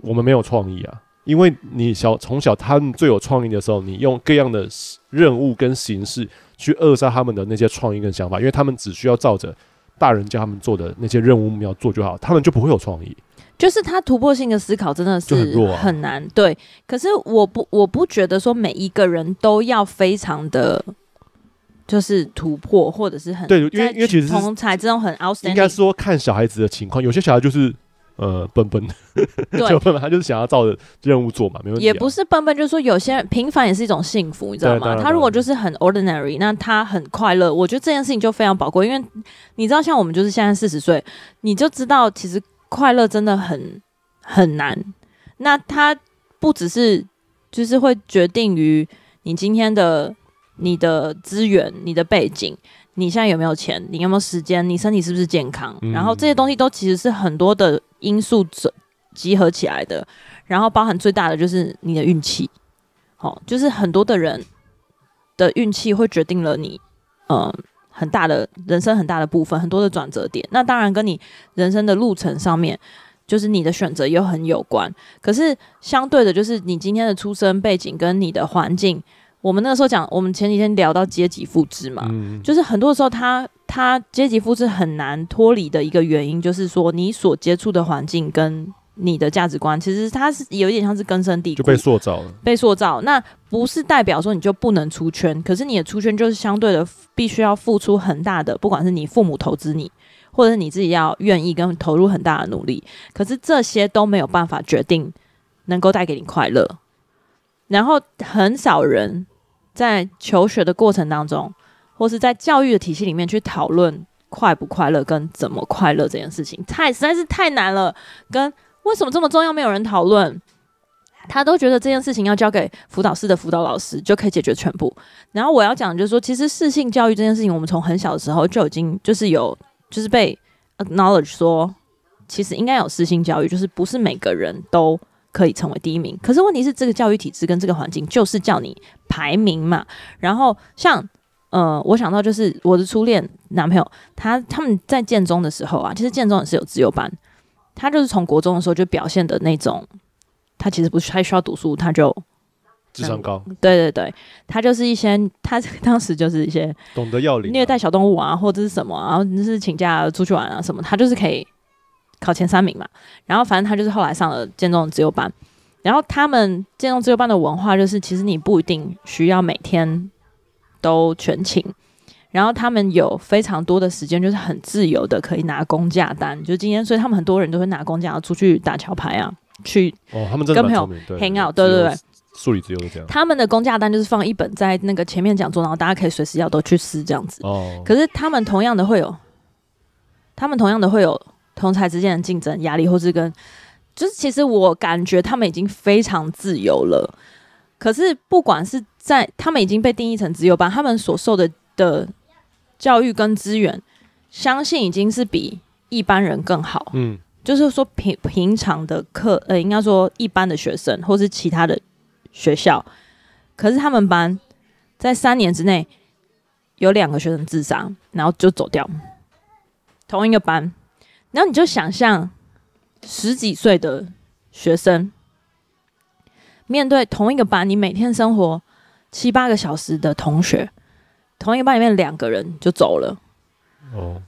[SPEAKER 2] 我们没有创意啊。因为你小从小他们最有创意的时候，你用各样的任务跟形式去扼杀他们的那些创意跟想法，因为他们只需要照着大人叫他们做的那些任务目标做就好，他们就不会有创意。
[SPEAKER 1] 就是他突破性的思考真的是很难。对，可是我不我不觉得说每一个人都要非常的，就是突破或者是很
[SPEAKER 2] 对，因为因为其实
[SPEAKER 1] 同才这种很 outstanding，
[SPEAKER 2] 应该说看小孩子的情况，有些小孩就是。呃，笨笨 的，就笨笨，他就是想要照着任务做嘛，没问题、啊。
[SPEAKER 1] 也不是笨笨，就是说有些人平凡也是一种幸福，你知道吗？他如果就是很 ordinary，那他很快乐，我觉得这件事情就非常宝贵。因为你知道，像我们就是现在四十岁，你就知道其实快乐真的很很难。那它不只是就是会决定于你今天的你的资源、你的背景。你现在有没有钱？你有没有时间？你身体是不是健康？嗯、然后这些东西都其实是很多的因素集合起来的，然后包含最大的就是你的运气。好、哦，就是很多的人的运气会决定了你，嗯，很大的人生很大的部分，很多的转折点。那当然跟你人生的路程上面，就是你的选择又很有关。可是相对的，就是你今天的出生背景跟你的环境。我们那个时候讲，我们前几天聊到阶级复制嘛，嗯、就是很多时候他他阶级复制很难脱离的一个原因，就是说你所接触的环境跟你的价值观，其实它是有一点像是根深蒂固，
[SPEAKER 2] 就被塑造了。
[SPEAKER 1] 被塑造，那不是代表说你就不能出圈，可是你的出圈就是相对的必须要付出很大的，不管是你父母投资你，或者是你自己要愿意跟投入很大的努力，可是这些都没有办法决定能够带给你快乐。然后很少人在求学的过程当中，或是在教育的体系里面去讨论快不快乐跟怎么快乐这件事情，太实在是太难了。跟为什么这么重要，没有人讨论，他都觉得这件事情要交给辅导室的辅导老师就可以解决全部。然后我要讲就是说，其实适性教育这件事情，我们从很小的时候就已经就是有就是被 acknowledge 说，其实应该有适性教育，就是不是每个人都。可以成为第一名，可是问题是这个教育体制跟这个环境就是叫你排名嘛。然后像呃，我想到就是我的初恋男朋友，他他们在建中的时候啊，其实建中也是有自由班，他就是从国中的时候就表现的那种，他其实不太需要读书，他就
[SPEAKER 2] 智商高。
[SPEAKER 1] 对对对，他就是一些他当时就是一些
[SPEAKER 2] 懂得要领
[SPEAKER 1] 虐待小动物啊，或者是什么啊，然后就是请假出去玩啊什么，他就是可以。考前三名嘛，然后反正他就是后来上了建中的资优班，然后他们建中自由班的文化就是，其实你不一定需要每天都全勤，然后他们有非常多的时间，就是很自由的可以拿公价单，就今天，所以他们很多人都会拿公假出去打桥牌啊，去
[SPEAKER 2] 哦，他们真的
[SPEAKER 1] 跟朋友 hang out，对对对，
[SPEAKER 2] 数理资优这样，
[SPEAKER 1] 他们的公价单就是放一本在那个前面讲座，然后大家可以随时要都去撕这样子哦，可是他们同样的会有，他们同样的会有。同才之间的竞争压力，或是跟，就是其实我感觉他们已经非常自由了。可是不管是在他们已经被定义成自由班，他们所受的的教育跟资源，相信已经是比一般人更好。嗯，就是说平平常的课，呃，应该说一般的学生或是其他的学校，可是他们班在三年之内有两个学生自杀，然后就走掉，同一个班，然后你就想象十几岁的学生面对同一个班，你每天生活七八个小时的同学，同一个班里面两个人就走了，
[SPEAKER 2] 哦。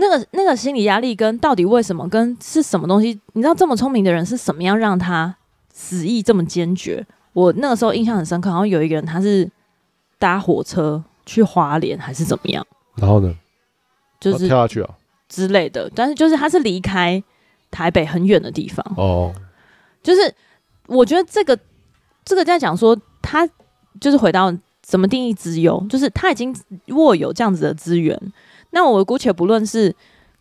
[SPEAKER 1] 那个那个心理压力跟到底为什么跟是什么东西？你知道这么聪明的人是什么样让他死意这么坚决？我那个时候印象很深刻，好像有一个人他是搭火车去花莲还是怎么样？
[SPEAKER 2] 然后呢？
[SPEAKER 1] 就是
[SPEAKER 2] 跳下去啊
[SPEAKER 1] 之类的。但是就是他是离开台北很远的地方
[SPEAKER 2] 哦。
[SPEAKER 1] 就是我觉得这个这个在讲说他就是回到怎么定义资优，就是他已经握有这样子的资源。那我姑且不论是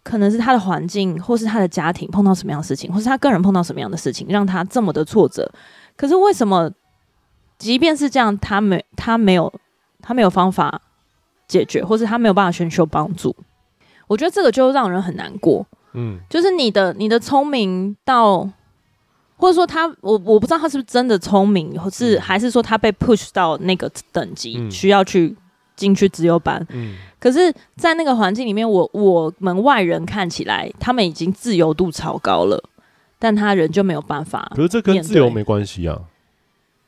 [SPEAKER 1] 可能是他的环境，或是他的家庭碰到什么样的事情，或是他个人碰到什么样的事情，让他这么的挫折。可是为什么，即便是这样，他没他没有他没有方法解决，或是他没有办法寻求帮助？我觉得这个就让人很难过。嗯，就是你的你的聪明到，或者说他我我不知道他是不是真的聪明，或是还是说他被 push 到那个等级，嗯、需要去。进去自由班，嗯，可是，在那个环境里面，我我们外人看起来，他们已经自由度超高了，但他人就没有办法。
[SPEAKER 2] 可是这跟自由没关系啊。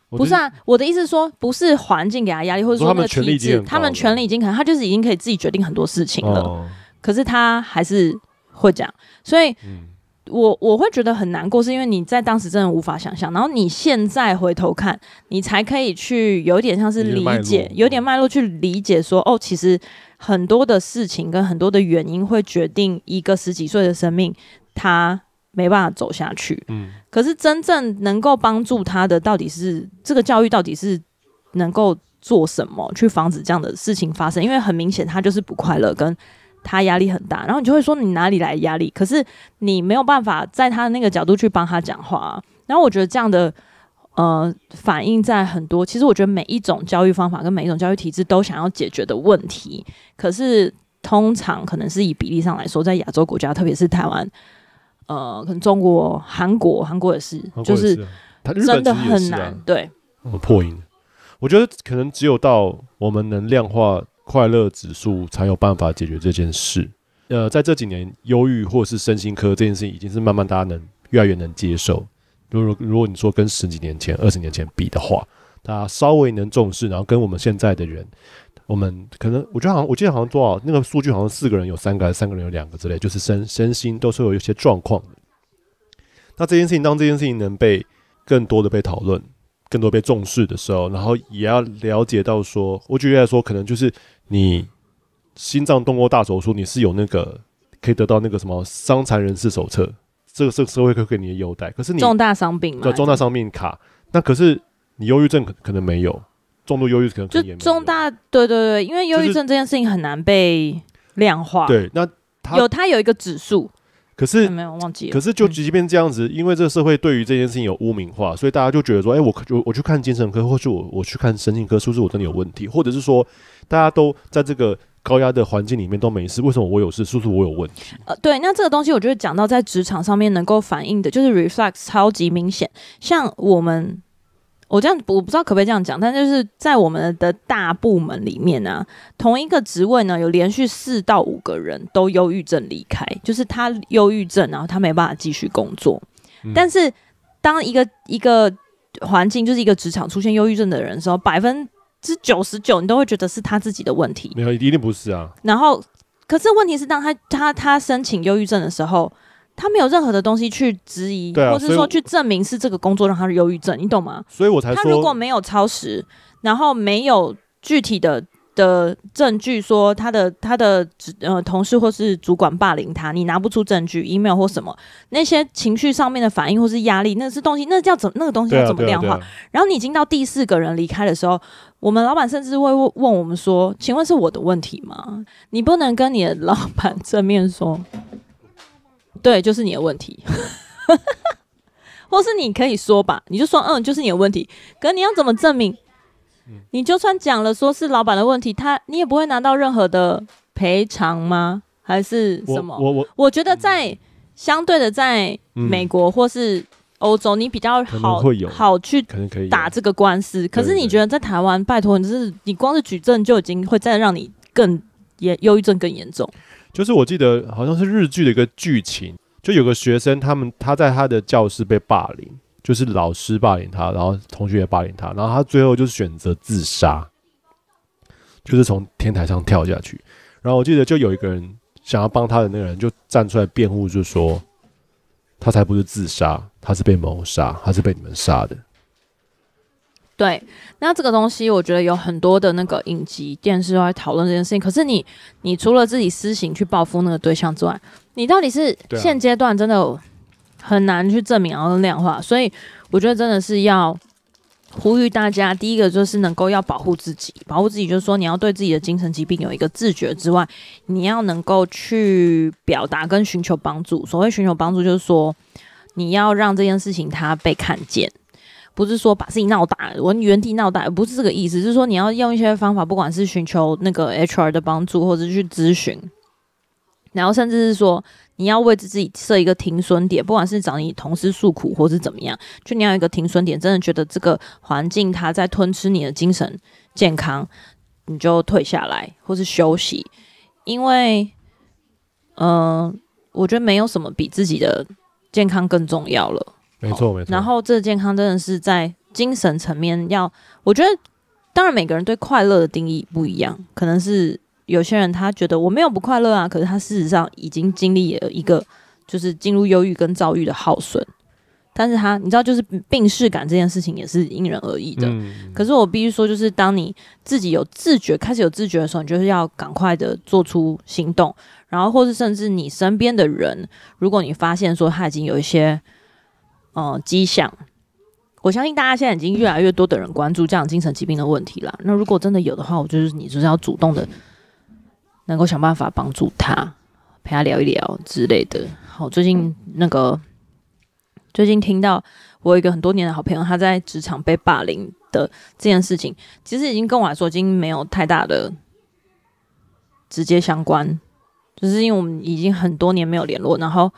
[SPEAKER 1] 不是啊，我的意思是说，不是环境给他压力，或者说那个体制，他们权力已经可能，他就是已经可以自己决定很多事情了。哦、可是他还是会这样，所以。嗯我我会觉得很难过，是因为你在当时真的无法想象，然后你现在回头看，你才可以去有点像是理解，有点脉络去理解说，哦，其实很多的事情跟很多的原因会决定一个十几岁的生命，他没办法走下去。嗯，可是真正能够帮助他的，到底是这个教育到底是能够做什么去防止这样的事情发生？因为很明显，他就是不快乐跟。他压力很大，然后你就会说你哪里来压力？可是你没有办法在他的那个角度去帮他讲话啊。然后我觉得这样的呃反映在很多，其实我觉得每一种教育方法跟每一种教育体制都想要解决的问题，可是通常可能是以比例上来说，在亚洲国家，特别是台湾，呃，可能中国、韩国、韩国也是，就是真的很难。对，
[SPEAKER 2] 破音。我觉得可能只有到我们能量化。快乐指数才有办法解决这件事。呃，在这几年，忧郁或是身心科这件事情，已经是慢慢大家能越来越能接受。如果如果你说跟十几年前、二十年前比的话，大家稍微能重视，然后跟我们现在的人，我们可能我觉得好像我记得好像多少那个数据，好像四个人有三个，还是三个人有两个之类，就是身身心都是有一些状况的。那这件事情，当这件事情能被更多的被讨论。更多被重视的时候，然后也要了解到说，我举例来说，可能就是你心脏动过大手术，你是有那个可以得到那个什么伤残人士手册，这个社社会会给你的优待。可是你
[SPEAKER 1] 重大伤病嘛，
[SPEAKER 2] 对，重大伤病卡，那可是你忧郁症可可能没有，重度忧郁可能可能也没有。
[SPEAKER 1] 重大对对对，因为忧郁症这件事情很难被量化。
[SPEAKER 2] 就是、对，那它
[SPEAKER 1] 有它有一个指数。
[SPEAKER 2] 可是
[SPEAKER 1] 没有忘记。
[SPEAKER 2] 可是就即便这样子，嗯、因为这个社会对于这件事情有污名化，所以大家就觉得说，哎、欸，我我我去看精神科，或是我我去看神经科，是不是我真的有问题？或者是说，大家都在这个高压的环境里面都没事，为什么我有事？是不是我有问题？
[SPEAKER 1] 呃，对，那这个东西我觉得讲到在职场上面能够反映的，就是 reflex 超级明显，像我们。我这样我不知道可不可以这样讲，但就是在我们的大部门里面呢、啊，同一个职位呢，有连续四到五个人都忧郁症离开，就是他忧郁症，然后他没办法继续工作。嗯、但是当一个一个环境就是一个职场出现忧郁症的人的时候，百分之九十九你都会觉得是他自己的问题。
[SPEAKER 2] 没有，一定不是啊。
[SPEAKER 1] 然后，可是问题是，当他他他申请忧郁症的时候。他没有任何的东西去质疑，啊、或者是说去证明是这个工作让他忧郁症，你懂吗？
[SPEAKER 2] 所以我才说，
[SPEAKER 1] 他如果没有超时，然后没有具体的的证据说他的他的呃同事或是主管霸凌他，你拿不出证据，email 或什么那些情绪上面的反应或是压力，那是东西，那叫怎那个东西要怎么量化？然后你已经到第四个人离开的时候，我们老板甚至会问问我们说：“请问是我的问题吗？”你不能跟你的老板正面说。对，就是你的问题，或是你可以说吧，你就说嗯，就是你的问题。可你要怎么证明？你就算讲了说是老板的问题，他你也不会拿到任何的赔偿吗？还是什么？
[SPEAKER 2] 我我我，
[SPEAKER 1] 我觉得在相对的，在美国或是欧洲，你比较好好去
[SPEAKER 2] 可能可以
[SPEAKER 1] 打这个官司。可是你觉得在台湾，拜托你，就是你光是举证就已经会再让你更严，忧郁症更严重。
[SPEAKER 2] 就是我记得好像是日剧的一个剧情，就有个学生，他们他在他的教室被霸凌，就是老师霸凌他，然后同学也霸凌他，然后他最后就是选择自杀，就是从天台上跳下去。然后我记得就有一个人。想要帮他的那个人就站出来辩护，就说他才不是自杀，他是被谋杀，他是被你们杀的。
[SPEAKER 1] 对，那这个东西我觉得有很多的那个影集、电视都在讨论这件事情。可是你，你除了自己私刑去报复那个对象之外，你到底是现阶段真的很难去证明然后量化。所以我觉得真的是要。呼吁大家，第一个就是能够要保护自己，保护自己就是说你要对自己的精神疾病有一个自觉之外，你要能够去表达跟寻求帮助。所谓寻求帮助，就是说你要让这件事情它被看见，不是说把自己闹大，我原地闹大，不是这个意思，是说你要用一些方法，不管是寻求那个 HR 的帮助，或者去咨询，然后甚至是说。你要为自己设一个停损点，不管是找你同事诉苦，或是怎么样，就你要一个停损点。真的觉得这个环境它在吞吃你的精神健康，你就退下来，或是休息。因为，嗯、我觉得没有什么比自己的健康更重要了。
[SPEAKER 2] 没错，没错。
[SPEAKER 1] 然后，这个健康真的是在精神层面要，我觉得，当然每个人对快乐的定义不一样，可能是。有些人他觉得我没有不快乐啊，可是他事实上已经经历了一个就是进入忧郁跟躁郁的耗损，但是他你知道就是病识感这件事情也是因人而异的。嗯。可是我必须说，就是当你自己有自觉开始有自觉的时候，你就是要赶快的做出行动，然后或是甚至你身边的人，如果你发现说他已经有一些呃迹象，我相信大家现在已经越来越多的人关注这样精神疾病的问题了。那如果真的有的话，我就是你就是要主动的。能够想办法帮助他，陪他聊一聊之类的。好，最近那个最近听到我有一个很多年的好朋友，他在职场被霸凌的这件事情，其实已经跟我来说已经没有太大的直接相关，就是因为我们已经很多年没有联络，然后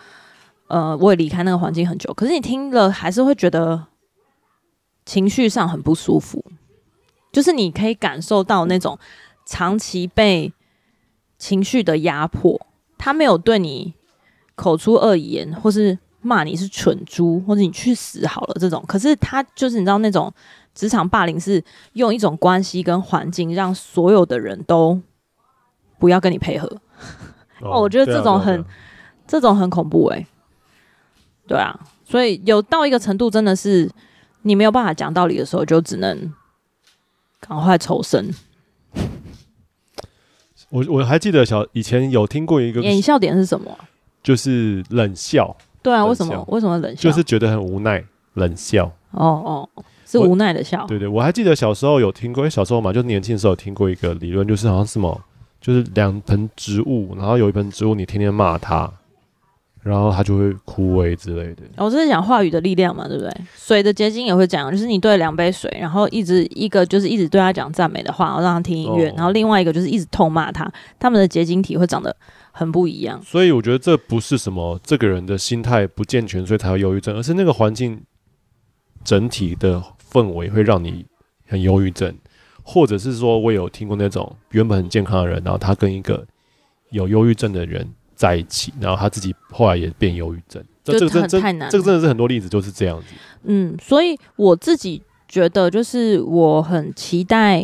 [SPEAKER 1] 呃，我也离开那个环境很久。可是你听了还是会觉得情绪上很不舒服，就是你可以感受到那种长期被。情绪的压迫，他没有对你口出恶言，或是骂你是蠢猪，或者你去死好了这种。可是他就是你知道那种职场霸凌，是用一种关系跟环境，让所有的人都不要跟你配合。哦，我觉得这种很、啊啊啊、这种很恐怖诶、欸。对啊，所以有到一个程度，真的是你没有办法讲道理的时候，就只能赶快抽身。
[SPEAKER 2] 我我还记得小以前有听过一个，
[SPEAKER 1] 你笑点是什么？
[SPEAKER 2] 就是冷笑。
[SPEAKER 1] 对啊，为什么？为什么冷笑？
[SPEAKER 2] 就是觉得很无奈，冷笑。
[SPEAKER 1] 哦哦，是无奈的笑。
[SPEAKER 2] 对对，我还记得小时候有听过，因为小时候嘛，就年轻的时候有听过一个理论，就是好像什么，就是两盆植物，然后有一盆植物你天天骂它。然后他就会枯萎之类的。
[SPEAKER 1] 我这是讲话语的力量嘛，对不对？水的结晶也会讲，就是你对两杯水，然后一直一个就是一直对他讲赞美的话，然后让他听音乐，哦，然后另外一个就是一直痛骂他，他们的结晶体会长得很不一样。
[SPEAKER 2] 所以我觉得这不是什么这个人的心态不健全，所以才有忧郁症，而是那个环境整体的氛围会让你很忧郁症，或者是说我有听过那种原本很健康的人，然后他跟一个有忧郁症的人。在一起，然后他自己后来也变忧郁症，这这个真太难，这个真的是很多例子就是这样子。
[SPEAKER 1] 嗯，所以我自己觉得，就是我很期待，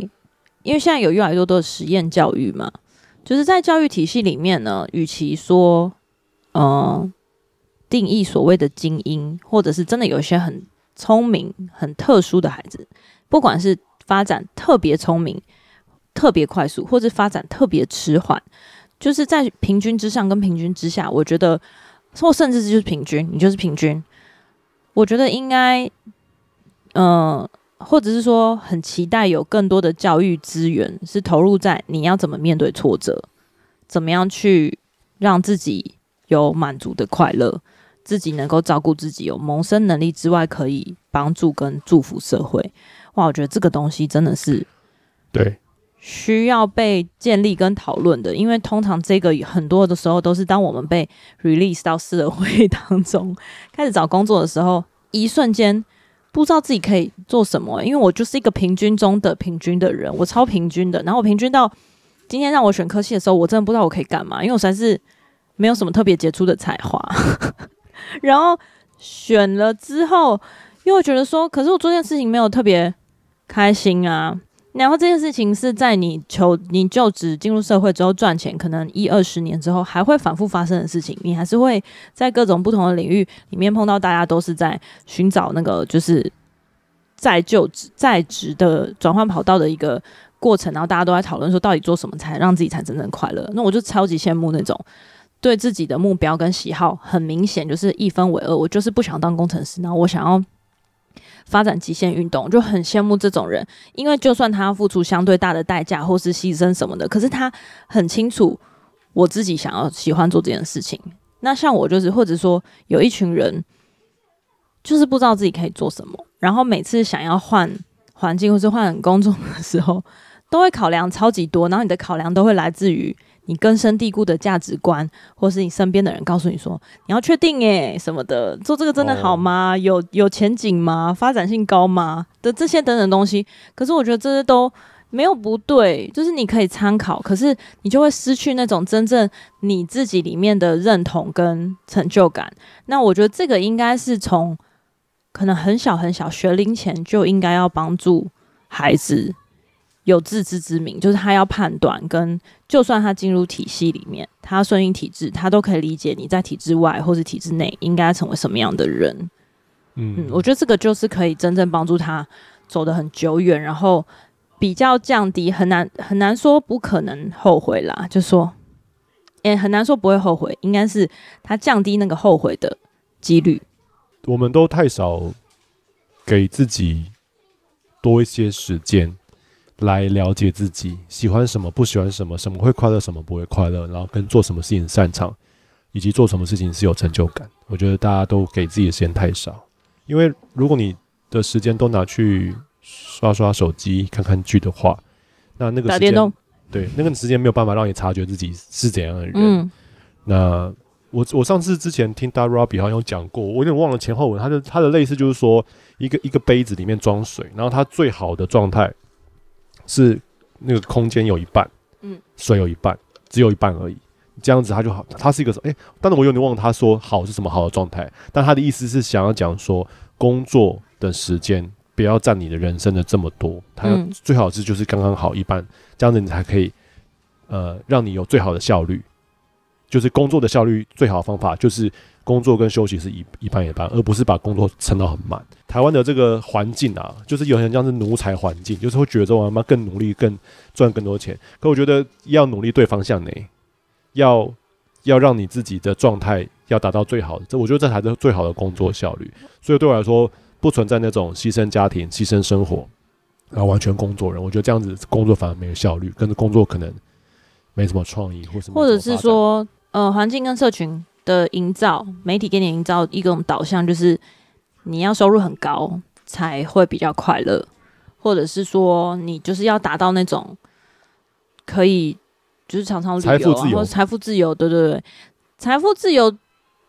[SPEAKER 1] 因为现在有越来越多的实验教育嘛，就是在教育体系里面呢，与其说，呃，定义所谓的精英，或者是真的有一些很聪明、很特殊的孩子，不管是发展特别聪明、特别快速，或者发展特别迟缓。就是在平均之上跟平均之下，我觉得，或甚至就是平均，你就是平均。我觉得应该，嗯、或者是说，很期待有更多的教育资源是投入在你要怎么面对挫折，怎么样去让自己有满足的快乐，自己能够照顾自己，有谋生能力之外，可以帮助跟祝福社会。哇，我觉得这个东西真的是，
[SPEAKER 2] 对。
[SPEAKER 1] 需要被建立跟讨论的，因为通常这个很多的时候都是当我们被 release 到社会当中开始找工作的时候，一瞬间不知道自己可以做什么。因为我就是一个平均中的平均的人，我超平均的。然后我平均到今天让我选科系的时候，我真的不知道我可以干嘛，因为我实在是没有什么特别杰出的才华。然后选了之后，又觉得说，可是我做这件事情没有特别开心啊。然后这件事情是在你求你就职进入社会之后赚钱，可能一二十年之后还会反复发生的事情。你还是会在各种不同的领域里面碰到大家都是在寻找那个就是在就职在职的转换跑道的一个过程，然后大家都在讨论说到底做什么才让自己才真正快乐。那我就超级羡慕那种对自己的目标跟喜好很明显就是一分为二。我就是不想当工程师，然后我想要。发展极限运动，就很羡慕这种人，因为就算他要付出相对大的代价或是牺牲什么的，可是他很清楚我自己想要喜欢做这件事情。那像我就是，或者说有一群人，就是不知道自己可以做什么，然后每次想要换环境或是换工作的时候，都会考量超级多，然后你的考量都会来自于。你根深蒂固的价值观，或是你身边的人告诉你说，你要确定诶什么的，做这个真的好吗？哦、有有前景吗？发展性高吗？的这些等等东西，可是我觉得这些都没有不对，就是你可以参考，可是你就会失去那种真正你自己里面的认同跟成就感。那我觉得这个应该是从可能很小很小学龄前就应该要帮助孩子。有自知之明，就是他要判断，跟就算他进入体系里面，他顺应体制，他都可以理解你在体制外或是体制内应该成为什么样的人。嗯，嗯，我觉得这个就是可以真正帮助他走得很久远，然后比较降低，很难很难说不可能后悔啦，就说，也、欸、很难说不会后悔，应该是他降低那个后悔的几率。
[SPEAKER 2] 我们都太少给自己多一些时间。来了解自己喜欢什么，不喜欢什么，什么会快乐，什么不会快乐，然后跟做什么事情擅长，以及做什么事情是有成就感。我觉得大家都给自己的时间太少，因为如果你的时间都拿去刷刷手机、看看剧的话，那那个时间对那个时间没有办法让你察觉自己是怎样的人。嗯、那我我上次之前听 Da Robbie 好像有讲过，我有点忘了前后文。他的他的类似就是说，一个一个杯子里面装水，然后它最好的状态。是那个空间有一半，嗯，水有一半，只有一半而已。这样子他就好，他是一个哎、欸，但是我有点忘了他说好是什么好的状态。但他的意思是想要讲说，工作的时间不要占你的人生的这么多，他最好是就是刚刚好一半，这样子你才可以呃让你有最好的效率。就是工作的效率最好的方法就是。工作跟休息是一一半一半，而不是把工作撑到很满。台湾的这个环境啊，就是有点像是奴才环境，就是会觉得我他妈更努力，更赚更多钱。可我觉得要努力对方向呢，要要让你自己的状态要达到最好的，这我觉得这才是最好的工作效率。所以对我来说，不存在那种牺牲家庭、牺牲生活，然后完全工作人。我觉得这样子工作反而没有效率，跟着工作可能没什么创意，或什么，或者
[SPEAKER 1] 是说，呃，环境跟社群。的营造，媒体给你营造一种导向，就是你要收入很高才会比较快乐，或者是说你就是要达到那种可以就是常常旅游啊，或财富自由，对对对，财富自由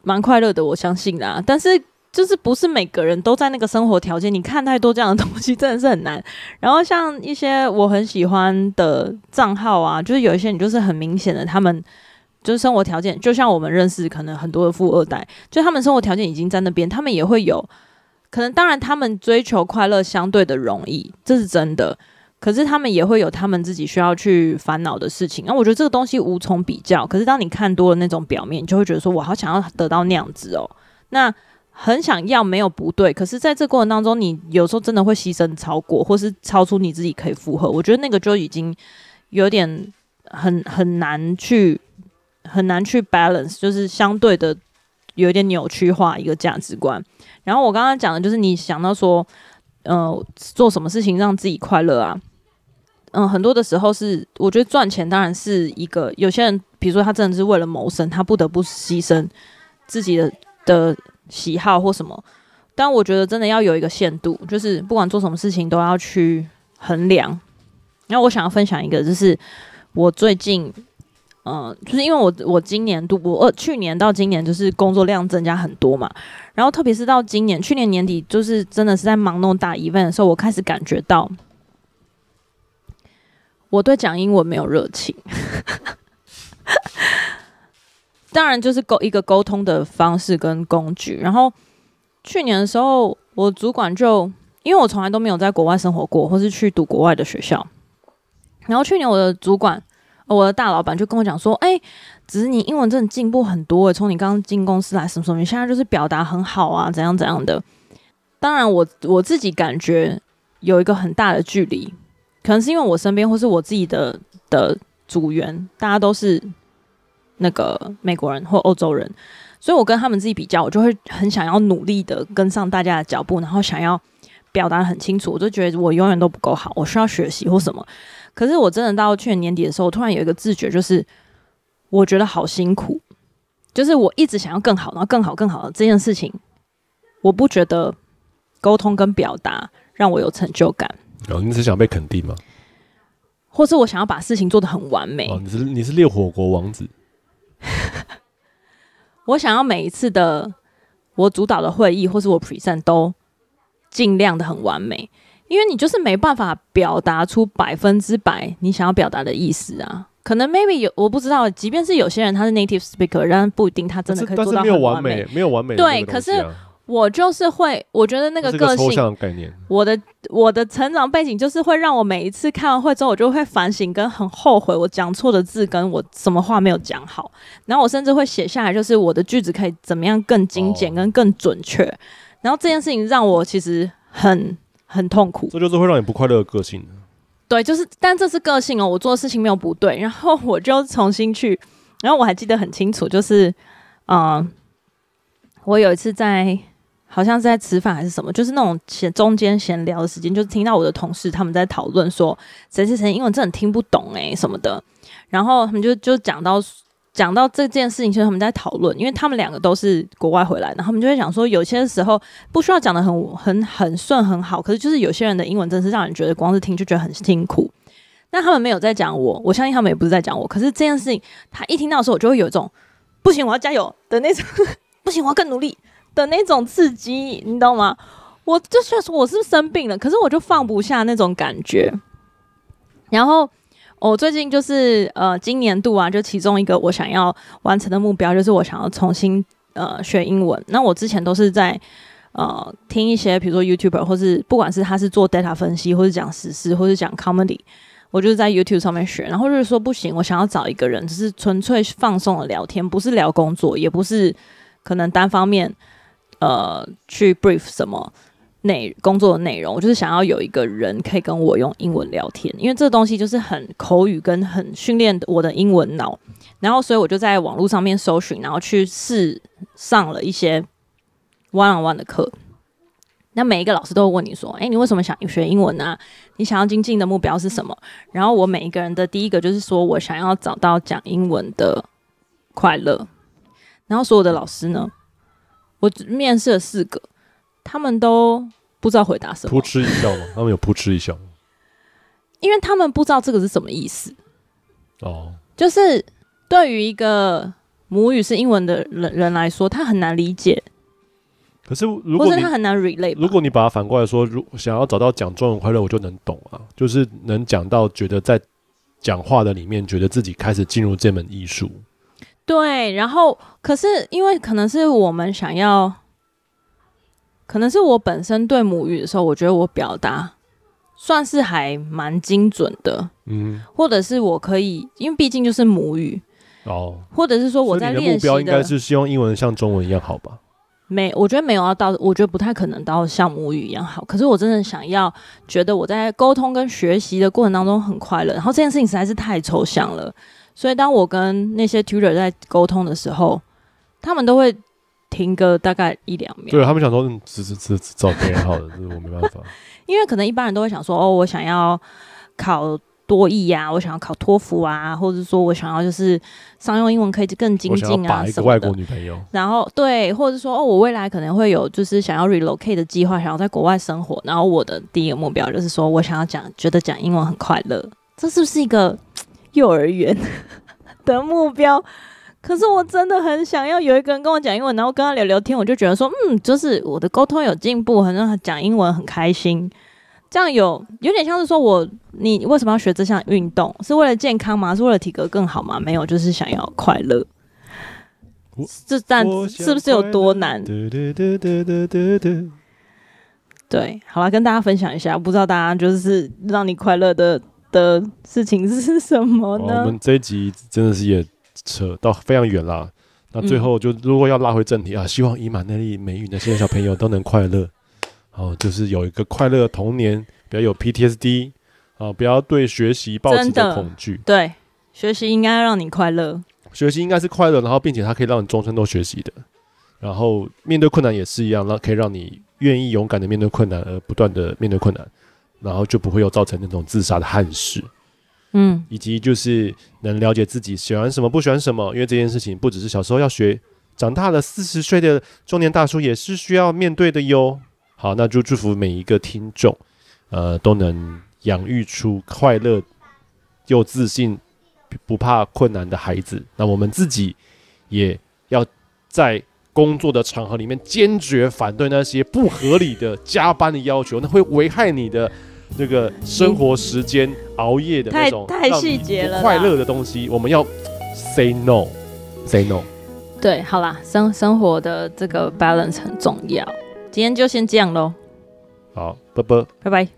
[SPEAKER 1] 蛮快乐的，我相信啦。但是就是不是每个人都在那个生活条件，你看太多这样的东西真的是很难。然后像一些我很喜欢的账号啊，就是有一些你就是很明显的他们。就是生活条件，就像我们认识可能很多的富二代，就他们生活条件已经在那边，他们也会有可能。当然，他们追求快乐相对的容易，这是真的。可是他们也会有他们自己需要去烦恼的事情。那我觉得这个东西无从比较。可是当你看多了那种表面，你就会觉得说，我好想要得到那样子哦。那很想要没有不对，可是在这过程当中，你有时候真的会牺牲超过，或是超出你自己可以负荷。我觉得那个就已经有点很很难去。很难去 balance，就是相对的有一点扭曲化一个价值观。然后我刚刚讲的就是你想到说，呃，做什么事情让自己快乐啊？嗯、很多的时候是我觉得赚钱当然是一个，有些人比如说他真的是为了谋生，他不得不牺牲自己的的喜好或什么。但我觉得真的要有一个限度，就是不管做什么事情都要去衡量。然后我想要分享一个，就是我最近，嗯、就是因为我我今年度我呃去年到今年就是工作量增加很多嘛，然后特别是到今年去年年底，就是真的是在忙那种大 event 的时候，我开始感觉到我对讲英文没有热情。当然，就是沟一个沟通的方式跟工具。然后去年的时候，我主管就因为我从来都没有在国外生活过，或是去读国外的学校。然后去年我的主管，我的大老板就跟我讲说：“哎，只是你英文真的进步很多，从你刚进公司来什么什么，你现在就是表达很好啊，怎样怎样的。”当然我，我我自己感觉有一个很大的距离，可能是因为我身边或是我自己的的组员，大家都是。那个美国人或欧洲人，所以我跟他们自己比较，我就会很想要努力的跟上大家的脚步，然后想要表达很清楚。我就觉得我永远都不够好，我需要学习或什么。可是我真的到去年年底的时候，我突然有一个自觉，就是我觉得好辛苦，就是我一直想要更好，然后更好更好的这件事情，我不觉得沟通跟表达让我有成就感。
[SPEAKER 2] 哦，你是想被肯定吗？
[SPEAKER 1] 或是我想要把事情做得很完美？
[SPEAKER 2] 哦，你是你是烈火国王子。
[SPEAKER 1] 我想要每一次的我主导的会议或是我 present 都尽量的很完美，因为你就是没办法表达出百分之百你想要表达的意思啊。可能 maybe 有我不知道，即便是有些人他是 native speaker，但不一定他真的可以做到很完美。
[SPEAKER 2] 没有完美，没有完美。
[SPEAKER 1] 对，可是。我就是会，我觉得那个个性，
[SPEAKER 2] 个概念，
[SPEAKER 1] 我的我的成长背景就是会让我每一次开完会之后，我就会反省跟很后悔我讲错的字，跟我什么话没有讲好，然后我甚至会写下来，就是我的句子可以怎么样更精简跟更准确，哦，然后这件事情让我其实很很痛苦，
[SPEAKER 2] 这就是会让你不快乐的个性。
[SPEAKER 1] 对，就是，但这是个性哦，我做的事情没有不对，然后我就重新去，然后我还记得很清楚，就是，嗯、呃，我有一次在。好像是在吃饭还是什么，就是那种闲中间闲聊的时间，就是听到我的同事他们在讨论说谁谁谁英文真的听不懂哎、欸、什么的，然后他们就就讲到讲到这件事情，其实他们在讨论，因为他们两个都是国外回来的，然后他们就会讲说有些时候不需要讲得很很很顺很好，可是就是有些人的英文真是让人觉得光是听就觉得很辛苦。那他们没有在讲我，我相信他们也不是在讲我，可是这件事情他一听到的时候，我就会有一种不行，我要加油的那种，不行，我要更努力。的那种刺激，你知道吗？我就觉得说我是生病了，可是我就放不下那种感觉。然后我最近就是呃，今年度啊，就其中一个我想要完成的目标，就是我想要重新呃学英文。那我之前都是在呃听一些，比如说 YouTuber，或是不管是他是做 data 分析，或是讲时事，或是讲 comedy，我就是在 YouTube 上面学。然后就是说不行，我想要找一个人，只是纯粹放松的聊天，不是聊工作，也不是可能单方面。呃，去 brief 什么内工作的内容，我就是想要有一个人可以跟我用英文聊天，因为这东西就是很口语跟很训练我的英文脑，然后所以我就在网络上面搜寻，然后去试上了一些 one on one 的课。那每一个老师都会问你说：“诶，你为什么想学英文呢？你想要精进的目标是什么？”然后我每一个人的第一个就是说我想要找到讲英文的快乐，然后所有的老师呢？我面试了四个，他们都不知道回答什么。
[SPEAKER 2] 扑哧一笑吗？他们有扑哧一笑吗？
[SPEAKER 1] 因为他们不知道这个是什么意思。
[SPEAKER 2] 哦，
[SPEAKER 1] 就是对于一个母语是英文的人人来说，他很难理解。
[SPEAKER 2] 可是如果
[SPEAKER 1] 他很难 relate，
[SPEAKER 2] 如果你把它反过来说，如想要找到讲中文快乐，我就能懂啊，就是能讲到觉得在讲话的里面，觉得自己开始进入这门艺术。
[SPEAKER 1] 对，然后可是因为可能是我们想要，可能是我本身对母语的时候，我觉得我表达算是还蛮精准的，嗯，或者是我可以，因为毕竟就是母语哦，或者是说我在练习的，
[SPEAKER 2] 的目标应该是希望英文像中文一样好吧？
[SPEAKER 1] 没，我觉得没有要到，我觉得不太可能到像母语一样好。可是我真的想要，觉得我在沟通跟学习的过程当中很快乐，然后这件事情实在是太抽象了。所以，当我跟那些 tutor 在沟通的时候，他们都会停个大概一两秒。
[SPEAKER 2] 对他们想说，嗯，只是只是找别人好的，这是我没办法。
[SPEAKER 1] 因为可能一般人都会想说，哦，我想要考多译呀，我想要考托福啊，或者说我想要就是商用英文可以更精进啊，
[SPEAKER 2] 什么的。外国女朋友。
[SPEAKER 1] 然后对，或者说哦，我未来可能会有就是想要 relocate 的计划，想要在国外生活。然后我的第一个目标就是说我想要讲，觉得讲英文很快乐。这是不是一个 幼儿园的目标？可是我真的很想要有一个人跟我讲英文，然后跟他聊聊天，我就觉得说，嗯，就是我的沟通有进步，好像讲英文很开心。这样有有点像是说我，你为什么要学这项运动？是为了健康吗？是为了体格更好吗？没有，就是想要快乐。这但是不是有多难？对，好了，跟大家分享一下，不知道大家就是让你快乐的的事情是什么呢？
[SPEAKER 2] 我们这一集真的是也扯到非常远啦。那最后就如果要拉回正题啊，希望以马内利、美语那些小朋友都能快乐。哦，就是有一个快乐的童年，不要有 PTSD 啊，不要对学习抱持着恐惧。
[SPEAKER 1] 对，学习应该让你快乐。
[SPEAKER 2] 学习应该是快乐，然后并且它可以让你终身都学习的。然后面对困难也是一样，那可以让你愿意勇敢的面对困难，而不断的面对困难，然后就不会有造成那种自杀的憾事。嗯，以及就是能了解自己喜欢什么，不喜欢什么，因为这件事情不只是小时候要学，长大了四十岁的中年大叔也是需要面对的哟。好，那就祝福每一个听众，呃，都能养育出快乐又自信、不怕困难的孩子。那我们自己也要在工作的场合里面坚决反对那些不合理的加班的要求，那会危害你的这个生活时间、熬夜的那种
[SPEAKER 1] 太细节了，
[SPEAKER 2] 快乐的东西，我们要 say no，say no。
[SPEAKER 1] 对，好啦，生生活的这个 balance 很重要。今天就先这样喽，
[SPEAKER 2] 好，拜拜，
[SPEAKER 1] 拜拜。